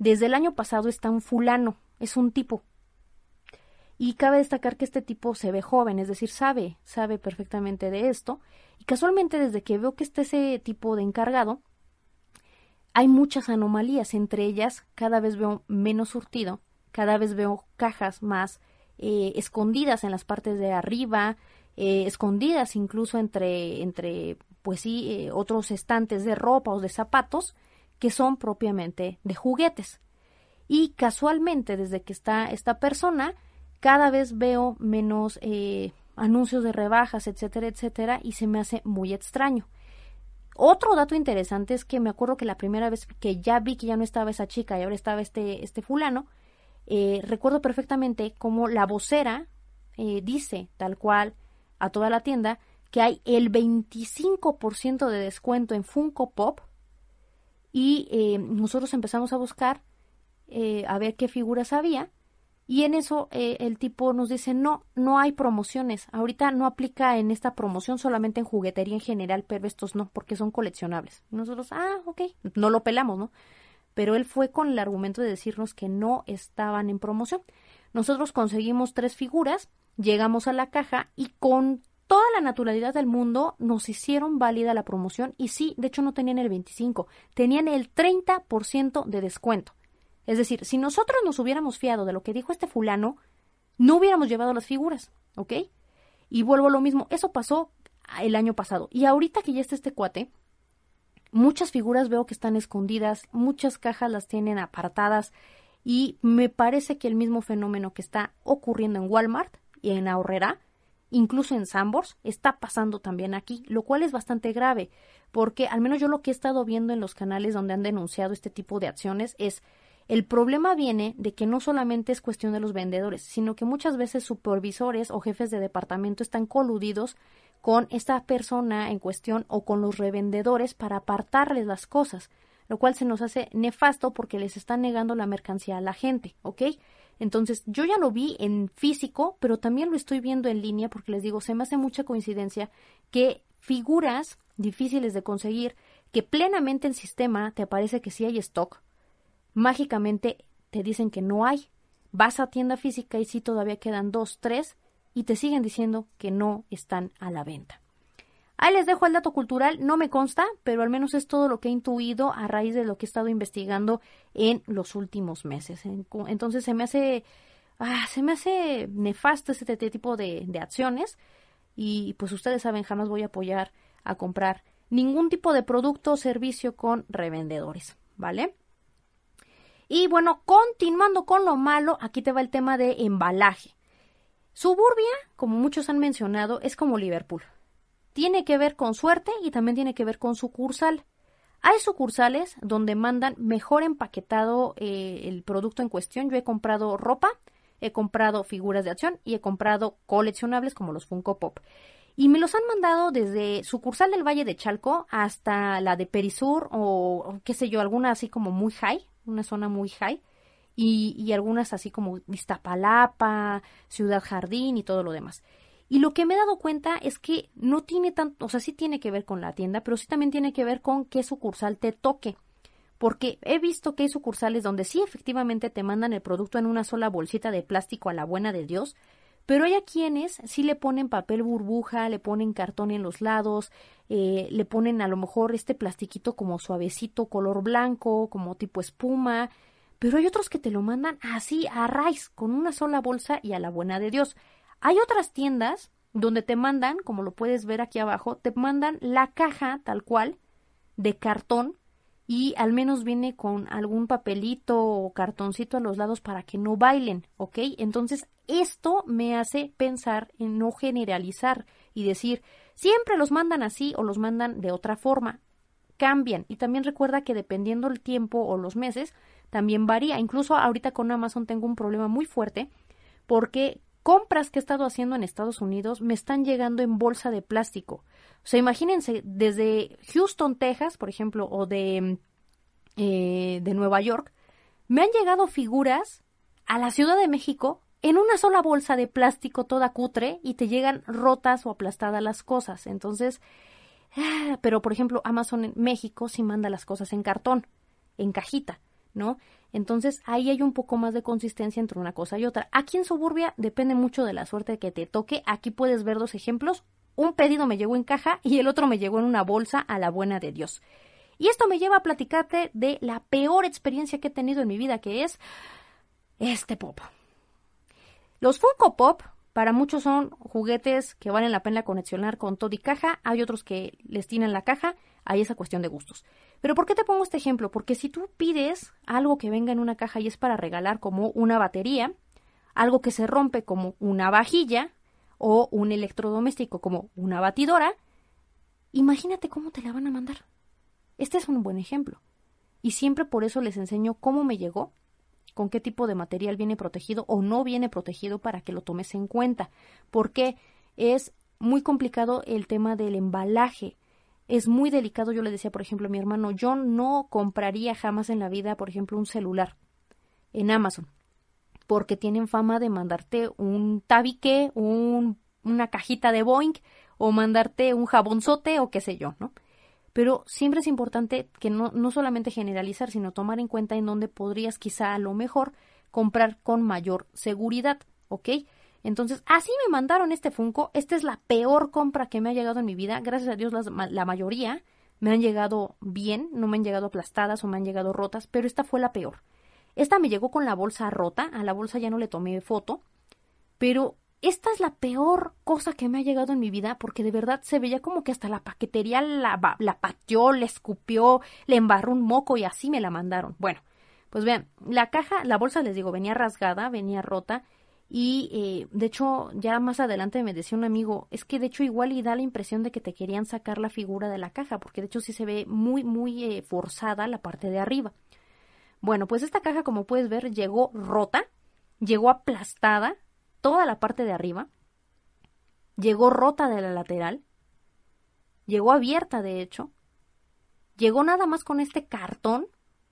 desde el año pasado está un fulano, es un tipo, y cabe destacar que este tipo se ve joven, es decir, sabe, sabe perfectamente de esto. Y casualmente desde que veo que está ese tipo de encargado, hay muchas anomalías. Entre ellas, cada vez veo menos surtido, cada vez veo cajas más eh, escondidas en las partes de arriba, eh, escondidas incluso entre, entre pues sí, eh, otros estantes de ropa o de zapatos que son propiamente de juguetes. Y casualmente, desde que está esta persona, cada vez veo menos eh, anuncios de rebajas, etcétera, etcétera, y se me hace muy extraño. Otro dato interesante es que me acuerdo que la primera vez que ya vi que ya no estaba esa chica y ahora estaba este, este fulano, eh, recuerdo perfectamente cómo la vocera eh, dice tal cual a toda la tienda que hay el 25% de descuento en Funko Pop y nosotros empezamos a buscar a ver qué figuras había Y en eso eh, el tipo nos dice, no, no hay promociones. Ahorita no aplica en esta promoción solamente en juguetería en general, pero estos no, porque son coleccionables. nosotros, ah, ok, no lo pelamos, ¿no? Pero él fue con el argumento de decirnos que no estaban en promoción. Nosotros conseguimos tres figuras, llegamos a la caja y con toda la naturalidad del mundo nos hicieron válida la promoción y sí, de hecho no tenían el 25, tenían el 30% de descuento. Es decir, si nosotros nos hubiéramos fiado de lo que dijo este fulano, no hubiéramos llevado las figuras, ¿ok? Y vuelvo a lo mismo, eso pasó el año pasado. Y ahorita que ya está este cuate, muchas figuras veo que están escondidas, muchas cajas las tienen apartadas y me parece que el mismo fenómeno que está ocurriendo en Walmart y en Ahorrera, incluso en Sambors, está pasando también aquí, lo cual es bastante grave, porque al menos yo lo que he estado viendo en los canales donde han denunciado este tipo de acciones es el problema viene de que no solamente es cuestión de los vendedores, sino que muchas veces supervisores o jefes de departamento están coludidos con esta persona en cuestión o con los revendedores para apartarles las cosas, lo cual se nos hace nefasto porque les están negando la mercancía a la gente, ¿ok? Entonces, yo ya lo vi en físico, pero también lo estoy viendo en línea porque les digo, se me hace mucha coincidencia que figuras difíciles de conseguir, que plenamente en sistema te aparece que sí hay stock, mágicamente te dicen que no hay. Vas a tienda física y sí todavía quedan dos, tres, y te siguen diciendo que no están a la venta. Ahí les dejo el dato cultural, no me consta, pero al menos es todo lo que he intuido a raíz de lo que he estado investigando en los últimos meses. Entonces se me hace, ah, se me hace nefasto este tipo de, acciones y pues ustedes saben, jamás voy a apoyar a comprar ningún tipo de producto o servicio con revendedores, ¿vale? Y bueno, continuando con lo malo, aquí te va el tema de embalaje. Suburbia, como muchos han mencionado, es como Liverpool. Tiene que ver con suerte y también tiene que ver con sucursal. Hay sucursales donde mandan mejor empaquetado eh, el producto en cuestión. Yo he comprado ropa, he comprado figuras de acción y he comprado coleccionables como los Funko Pop. Y me los han mandado desde sucursal del Valle de Chalco hasta la de Perisur o qué sé yo, alguna así como muy high, una zona muy high, y, y algunas así como Iztapalapa, Ciudad Jardín y todo lo demás. Y lo que me he dado cuenta es que no tiene tanto, o sea, sí tiene que ver con la tienda, pero sí también tiene que ver con qué sucursal te toque. Porque he visto que hay sucursales donde sí efectivamente te mandan el producto en una sola bolsita de plástico a la buena de Dios, pero hay a quienes sí le ponen papel burbuja, le ponen cartón en los lados, eh, le ponen a lo mejor este plastiquito como suavecito, color blanco, como tipo espuma, pero hay otros que te lo mandan así a raíz, con una sola bolsa y a la buena de Dios. Hay otras tiendas donde te mandan, como lo puedes ver aquí abajo, te mandan la caja tal cual de cartón y al menos viene con algún papelito o cartoncito a los lados para que no bailen, ¿ok? Entonces esto me hace pensar en no generalizar y decir, siempre los mandan así o los mandan de otra forma. Cambian y también recuerda que dependiendo el tiempo o los meses, también varía. Incluso ahorita con Amazon tengo un problema muy fuerte porque compras que he estado haciendo en Estados Unidos me están llegando en bolsa de plástico. O sea, imagínense, desde Houston, Texas, por ejemplo, o de, eh, de Nueva York, me han llegado figuras a la Ciudad de México en una sola bolsa de plástico toda cutre y te llegan rotas o aplastadas las cosas. Entonces, ah, pero por ejemplo, Amazon en México sí manda las cosas en cartón, en cajita, ¿no? Entonces ahí hay un poco más de consistencia entre una cosa y otra. Aquí en Suburbia depende mucho de la suerte que te toque. Aquí puedes ver dos ejemplos un pedido me llegó en caja y el otro me llegó en una bolsa a la buena de Dios. Y esto me lleva a platicarte de la peor experiencia que he tenido en mi vida, que es este pop. Los Funko Pop para muchos son juguetes que valen la pena conexionar con todo y caja, hay otros que les tienen la caja, hay esa cuestión de gustos. Pero ¿por qué te pongo este ejemplo? Porque si tú pides algo que venga en una caja y es para regalar como una batería, algo que se rompe como una vajilla, o un electrodoméstico como una batidora, imagínate cómo te la van a mandar. Este es un buen ejemplo. Y siempre por eso les enseño cómo me llegó, con qué tipo de material viene protegido o no viene protegido para que lo tomes en cuenta. Porque es muy complicado el tema del embalaje. Es muy delicado, yo le decía, por ejemplo, a mi hermano, yo no compraría jamás en la vida, por ejemplo, un celular en Amazon porque tienen fama de mandarte un tabique, un, una cajita de Boeing o mandarte un jabonzote o qué sé yo, ¿no? Pero siempre es importante que no, no solamente generalizar, sino tomar en cuenta en dónde podrías quizá a lo mejor comprar con mayor seguridad, ¿ok? Entonces, así me mandaron este Funko. Esta es la peor compra que me ha llegado en mi vida. Gracias a Dios, la mayoría me han llegado bien, no me han llegado aplastadas o me han llegado rotas, pero esta fue la peor. Esta me llegó con la bolsa rota, a la bolsa ya no le tomé foto, pero esta es la peor cosa que me ha llegado en mi vida porque de verdad se veía como que hasta la paquetería la, la pateó, le escupió, le embarró un moco y así me la mandaron. Bueno, pues vean, la caja, la bolsa les digo, venía rasgada, venía rota y eh, de hecho ya más adelante me decía un amigo, es que de hecho igual y da la impresión de que te querían sacar la figura de la caja porque de hecho sí se ve muy, muy eh, forzada la parte de arriba. Bueno, pues esta caja como puedes ver llegó rota, llegó aplastada, toda la parte de arriba, llegó rota de la lateral, llegó abierta de hecho, llegó nada más con este cartón,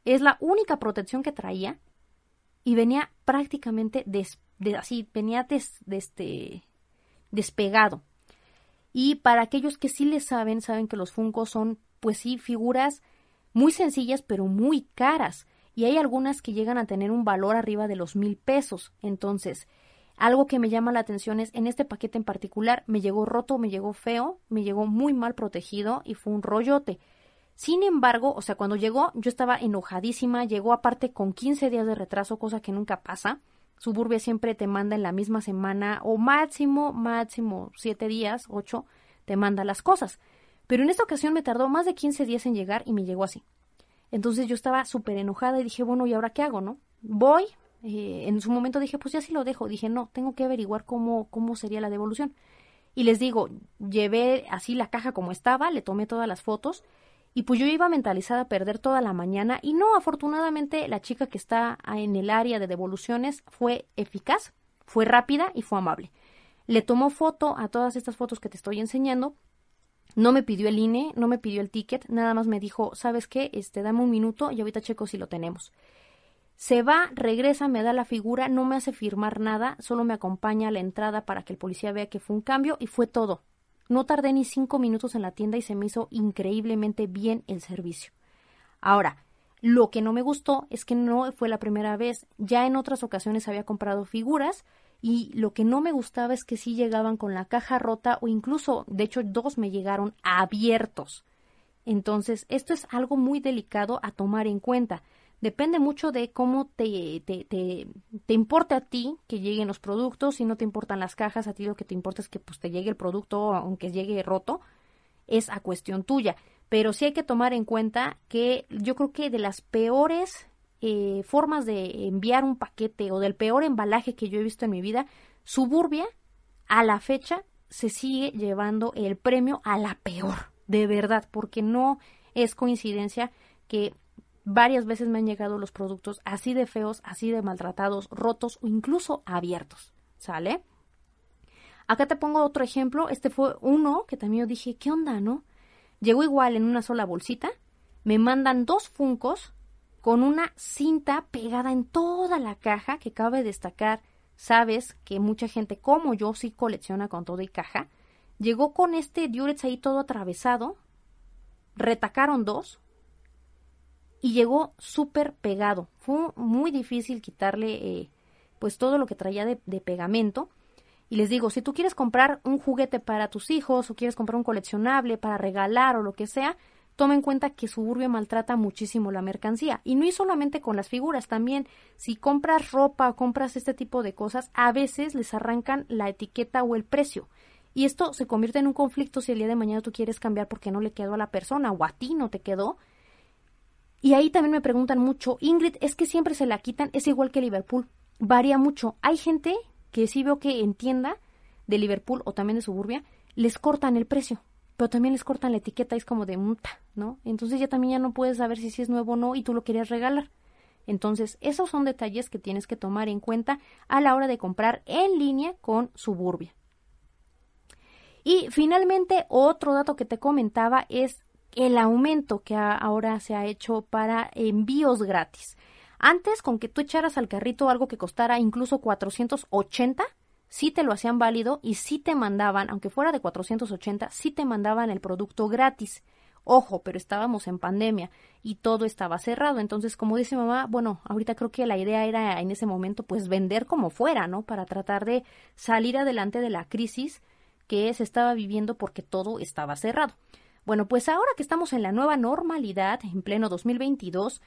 es la única protección que traía y venía prácticamente así, venía este, despegado. Y para aquellos que sí le saben, saben que los Funkos son, pues sí, figuras muy sencillas pero muy caras. Y hay algunas que llegan a tener un valor arriba de los mil pesos. Entonces, algo que me llama la atención es, en este paquete en particular, me llegó roto, me llegó feo, me llegó muy mal protegido y fue un rollote. Sin embargo, o sea, cuando llegó, yo estaba enojadísima, llegó aparte con 15 días de retraso, cosa que nunca pasa. Suburbia siempre te manda en la misma semana o máximo, máximo 7 días, 8, te manda las cosas. Pero en esta ocasión me tardó más de 15 días en llegar y me llegó así. Entonces yo estaba súper enojada y dije, bueno, ¿y ahora qué hago, no? Voy, eh, en su momento dije, pues ya sí lo dejo. Dije, no, tengo que averiguar cómo, cómo sería la devolución. Y les digo, llevé así la caja como estaba, le tomé todas las fotos y pues yo iba mentalizada a perder toda la mañana y no, afortunadamente la chica que está en el área de devoluciones fue eficaz, fue rápida y fue amable. Le tomó foto a todas estas fotos que te estoy enseñando. No me pidió el INE, no me pidió el ticket, nada más me dijo, ¿sabes qué? Este, dame un minuto y ahorita checo si lo tenemos. Se va, regresa, me da la figura, no me hace firmar nada, solo me acompaña a la entrada para que el policía vea que fue un cambio y fue todo. No tardé ni cinco minutos en la tienda y se me hizo increíblemente bien el servicio. Ahora, lo que no me gustó es que no fue la primera vez. Ya en otras ocasiones había comprado figuras y lo que no me gustaba es que sí llegaban con la caja rota o incluso, de hecho, dos me llegaron abiertos. Entonces, esto es algo muy delicado a tomar en cuenta depende mucho de cómo te, te, te, te, importe a ti que lleguen los productos, si no te importan las cajas, a ti lo que te importa es que pues, te llegue el producto, aunque llegue roto, es a cuestión tuya. Pero sí hay que tomar en cuenta que yo creo que de las peores eh, formas de enviar un paquete o del peor embalaje que yo he visto en mi vida, Suburbia a la fecha se sigue llevando el premio a la peor, de verdad, porque no es coincidencia que Varias veces me han llegado los productos así de feos, así de maltratados, rotos o incluso abiertos. ¿Sale? Acá te pongo otro ejemplo. Este fue uno que también yo dije, ¿qué onda, no? Llegó igual en una sola bolsita. Me mandan dos funcos con una cinta pegada en toda la caja que cabe destacar. Sabes que mucha gente como yo sí colecciona con todo y caja. Llegó con este Durex ahí todo atravesado. Retacaron dos y llegó súper pegado. Fue muy difícil quitarle eh, pues todo lo que traía de, de, pegamento. Y les digo, si tú quieres comprar un juguete para tus hijos o quieres comprar un coleccionable para regalar o lo que sea, toma en cuenta que Suburbia maltrata muchísimo la mercancía. Y no es solamente con las figuras, también si compras ropa o compras este tipo de cosas, a veces les arrancan la etiqueta o el precio. Y esto se convierte en un conflicto si el día de mañana tú quieres cambiar porque no le quedó a la persona o a ti no te quedó y ahí también me preguntan mucho, Ingrid, es que siempre se la quitan, es igual que Liverpool, varía mucho. Hay gente que sí veo que en tienda de Liverpool o también de Suburbia, les cortan el precio, pero también les cortan la etiqueta, es como de muta, ¿no? Entonces ya también ya no puedes saber si, si es nuevo o no y tú lo querías regalar. Entonces, esos son detalles que tienes que tomar en cuenta a la hora de comprar en línea con Suburbia. Y finalmente, otro dato que te comentaba es el aumento que ahora se ha hecho para envíos gratis. Antes, con que tú echaras al carrito algo que costara incluso 480, sí te lo hacían válido y sí te mandaban, aunque fuera de 480, sí te mandaban el producto gratis. Ojo, pero estábamos en pandemia y todo estaba cerrado. Entonces, como dice mamá, bueno, ahorita creo que la idea era en ese momento pues vender como fuera, ¿no? Para tratar de salir adelante de la crisis que se estaba viviendo porque todo estaba cerrado. Bueno, pues ahora que estamos en la nueva normalidad, en pleno 2022,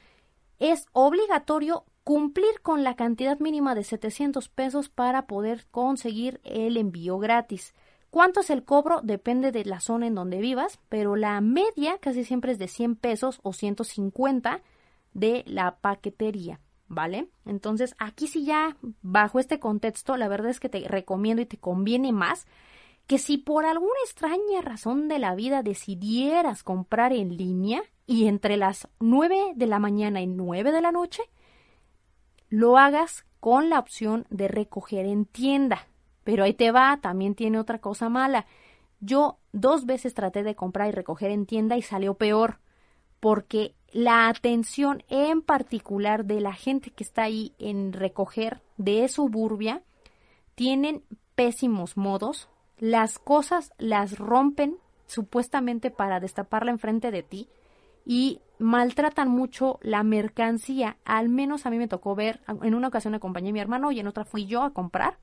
es obligatorio cumplir con la cantidad mínima de 700 pesos para poder conseguir el envío gratis. ¿Cuánto es el cobro? Depende de la zona en donde vivas, pero la media casi siempre es de 100 pesos o 150 de la paquetería, ¿vale? Entonces, aquí sí ya, bajo este contexto, la verdad es que te recomiendo y te conviene más que si por alguna extraña razón de la vida decidieras comprar en línea y entre las 9 de la mañana y 9 de la noche, lo hagas con la opción de recoger en tienda. Pero ahí te va, también tiene otra cosa mala. Yo dos veces traté de comprar y recoger en tienda y salió peor, porque la atención en particular de la gente que está ahí en recoger de suburbia tienen pésimos modos, las cosas las rompen supuestamente para destaparla enfrente de ti y maltratan mucho la mercancía. Al menos a mí me tocó ver, en una ocasión acompañé a mi hermano y en otra fui yo a comprar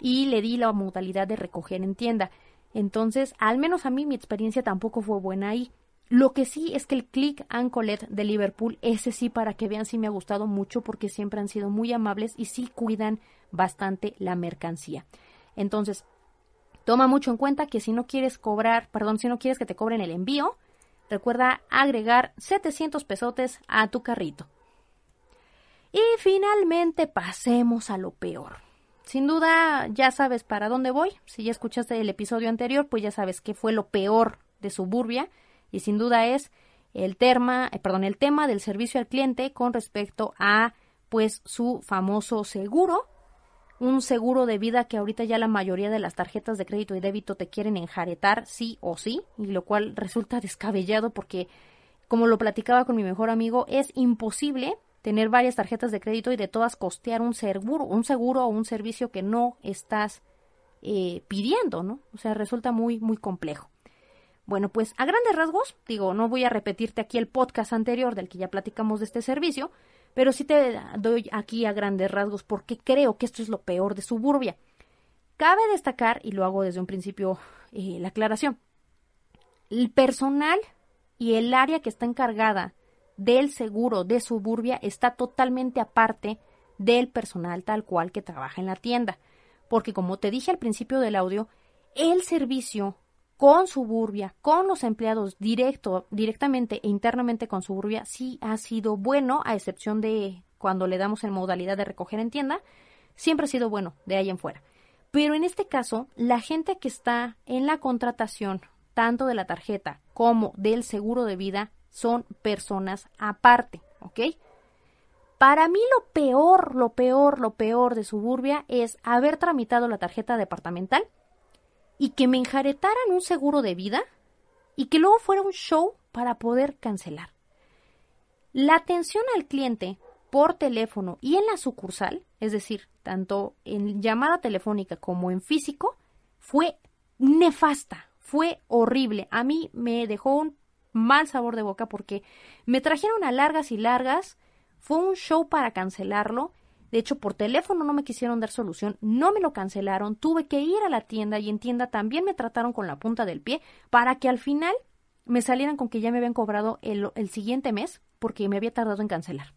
y le di la modalidad de recoger en tienda. Entonces, al menos a mí mi experiencia tampoco fue buena ahí. Lo que sí es que el Click and Collect de Liverpool, ese sí para que vean sí me ha gustado mucho porque siempre han sido muy amables y sí cuidan bastante la mercancía. Entonces, toma mucho en cuenta que si no quieres cobrar, perdón, si no quieres que te cobren el envío, recuerda agregar 700 pesotes a tu carrito. Y finalmente pasemos a lo peor. Sin duda ya sabes para dónde voy. Si ya escuchaste el episodio anterior, pues ya sabes qué fue lo peor de Suburbia y sin duda es el tema, eh, perdón, el tema del servicio al cliente con respecto a pues su famoso seguro, un seguro de vida que ahorita ya la mayoría de las tarjetas de crédito y débito te quieren enjaretar sí o sí, y lo cual resulta descabellado porque como lo platicaba con mi mejor amigo, es imposible tener varias tarjetas de crédito y de todas costear un seguro, un seguro o un servicio que no estás eh, pidiendo, ¿no? O sea, resulta muy, muy complejo. Bueno, pues a grandes rasgos, digo, no voy a repetirte aquí el podcast anterior del que ya platicamos de este servicio, pero sí te doy aquí a grandes rasgos porque creo que esto es lo peor de Suburbia. Cabe destacar, y lo hago desde un principio eh, la aclaración, el personal y el área que está encargada del seguro de suburbia está totalmente aparte del personal tal cual que trabaja en la tienda. Porque como te dije al principio del audio, el servicio con suburbia, con los empleados directo, directamente e internamente con suburbia, sí ha sido bueno, a excepción de cuando le damos en modalidad de recoger en tienda, siempre ha sido bueno de ahí en fuera. Pero en este caso, la gente que está en la contratación, tanto de la tarjeta como del seguro de vida, son personas aparte, ¿ok? Para mí lo peor, lo peor, lo peor de Suburbia es haber tramitado la tarjeta departamental y que me enjaretaran un seguro de vida y que luego fuera un show para poder cancelar. La atención al cliente por teléfono y en la sucursal, es decir, tanto en llamada telefónica como en físico, fue nefasta, fue horrible. A mí me dejó un mal sabor de boca porque me trajeron a largas y largas, fue un show para cancelarlo. De hecho, por teléfono no me quisieron dar solución, no me lo cancelaron, tuve que ir a la tienda y en tienda también me trataron con la punta del pie para que al final me salieran con que ya me habían cobrado el, el siguiente mes porque me había tardado en cancelar.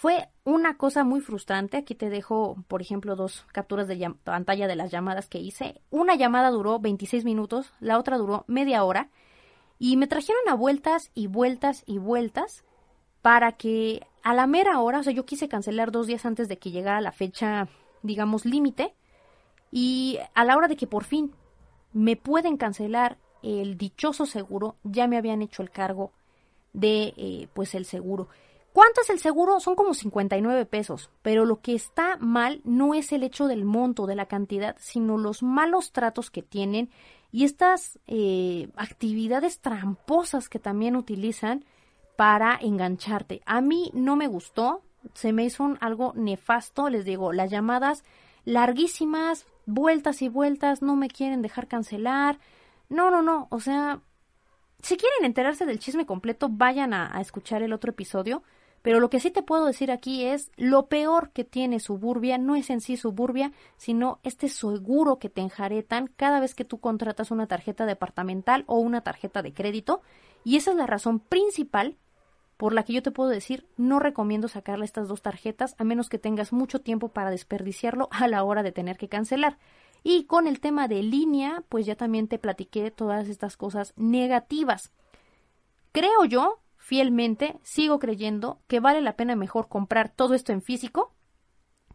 Fue una cosa muy frustrante. Aquí te dejo, por ejemplo, dos capturas de pantalla de las llamadas que hice. Una llamada duró 26 minutos, la otra duró media hora y me trajeron a vueltas y vueltas y vueltas para que a la mera hora, o sea, yo quise cancelar dos días antes de que llegara la fecha, digamos, límite, y a la hora de que por fin me pueden cancelar el dichoso seguro, ya me habían hecho el cargo de, eh, pues, el seguro. ¿Cuánto es el seguro? Son como 59 pesos, pero lo que está mal no es el hecho del monto, de la cantidad, sino los malos tratos que tienen y estas eh, actividades tramposas que también utilizan para engancharte. A mí no me gustó, se me hizo algo nefasto, les digo, las llamadas larguísimas, vueltas y vueltas, no me quieren dejar cancelar. No, no, no, o sea, si quieren enterarse del chisme completo, vayan a, a escuchar el otro episodio. Pero lo que sí te puedo decir aquí es lo peor que tiene Suburbia no es en sí Suburbia, sino este seguro que te enjaretan cada vez que tú contratas una tarjeta departamental o una tarjeta de crédito. Y esa es la razón principal por la que yo te puedo decir no recomiendo sacarle estas dos tarjetas a menos que tengas mucho tiempo para desperdiciarlo a la hora de tener que cancelar. Y con el tema de línea, pues ya también te platiqué todas estas cosas negativas. Creo yo fielmente, sigo creyendo que vale la pena mejor comprar todo esto en físico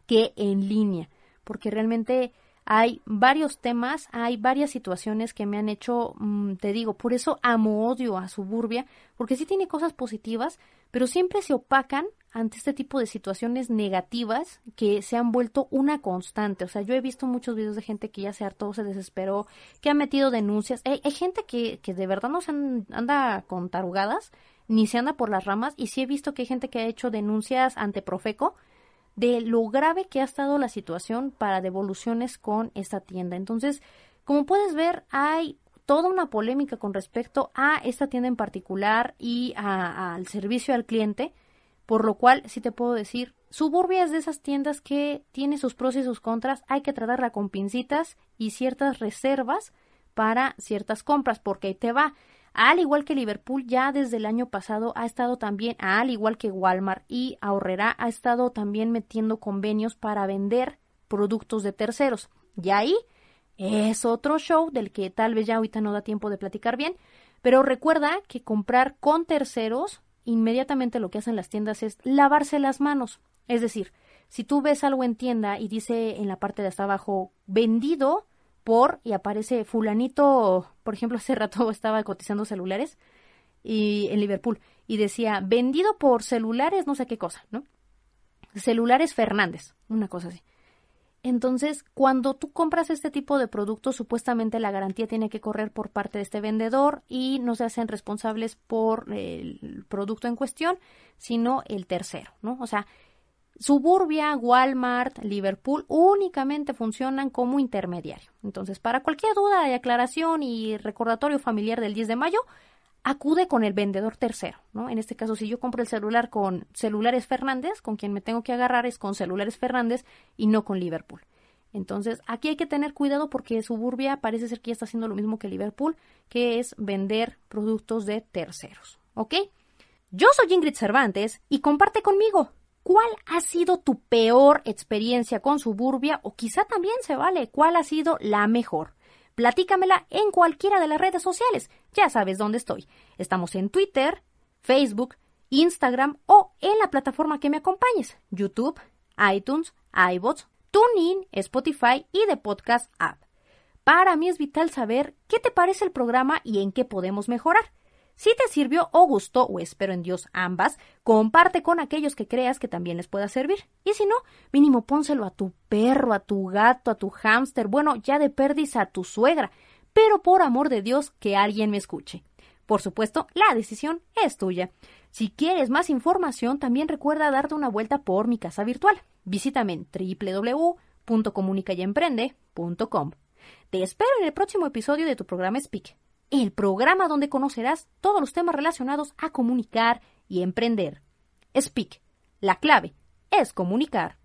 que en línea, porque realmente hay varios temas, hay varias situaciones que me han hecho, mm, te digo, por eso amo odio a Suburbia, porque sí tiene cosas positivas, pero siempre se opacan ante este tipo de situaciones negativas que se han vuelto una constante. O sea, yo he visto muchos videos de gente que ya se hartó, se desesperó, que ha metido denuncias. Hay, gente que, que de verdad no se anda con tarugadas ni se anda por las ramas y sí he visto que hay gente que ha hecho denuncias ante Profeco de lo grave que ha estado la situación para devoluciones con esta tienda. Entonces, como puedes ver, hay toda una polémica con respecto a esta tienda en particular y al servicio al cliente, por lo cual sí te puedo decir, Suburbia es de esas tiendas que tiene sus pros y sus contras, hay que tratarla con pincitas y ciertas reservas para ciertas compras, porque ahí te va al igual que Liverpool ya desde el año pasado ha estado también, al igual que Walmart y Ahorrera, ha estado también metiendo convenios para vender productos de terceros. Y ahí es otro show del que tal vez ya ahorita no da tiempo de platicar bien, pero recuerda que comprar con terceros, inmediatamente lo que hacen las tiendas es lavarse las manos. Es decir, si tú ves algo en tienda y dice en la parte de hasta abajo vendido, por y aparece fulanito, por ejemplo, hace rato estaba cotizando celulares y en Liverpool y decía vendido por celulares no sé qué cosa, ¿no? Celulares Fernández, una cosa así. Entonces, cuando tú compras este tipo de productos, supuestamente la garantía tiene que correr por parte de este vendedor y no se hacen responsables por el producto en cuestión, sino el tercero, ¿no? O sea, Suburbia, Walmart, Liverpool únicamente funcionan como intermediario. Entonces, para cualquier duda y aclaración y recordatorio familiar del 10 de mayo, acude con el vendedor tercero, ¿no? En este caso, si yo compro el celular con Celulares Fernández, con quien me tengo que agarrar es con Celulares Fernández y no con Liverpool. Entonces, aquí hay que tener cuidado porque Suburbia parece ser que ya está haciendo lo mismo que Liverpool, que es vender productos de terceros, ¿ok? Yo soy Ingrid Cervantes y comparte conmigo ¿Cuál ha sido tu peor experiencia con Suburbia? O quizá también se vale, ¿cuál ha sido la mejor? Platícamela en cualquiera de las redes sociales. Ya sabes dónde estoy. Estamos en Twitter, Facebook, Instagram o en la plataforma que me acompañes. YouTube, iTunes, iBots, TuneIn, Spotify y The Podcast App. Para mí es vital saber qué te parece el programa y en qué podemos mejorar. Si te sirvió o gustó, o espero en Dios ambas, comparte con aquellos que creas que también les pueda servir. Y si no, mínimo pónselo a tu perro, a tu gato, a tu hámster, bueno, ya de perdiz a tu suegra. Pero por amor de Dios, que alguien me escuche. Por supuesto, la decisión es tuya. Si quieres más información, también recuerda darte una vuelta por mi casa virtual. Visítame en www.comunicayemprende.com. Te espero en el próximo episodio de tu programa Speak el programa donde conocerás todos los temas relacionados a comunicar y emprender. Speak. La clave es comunicar.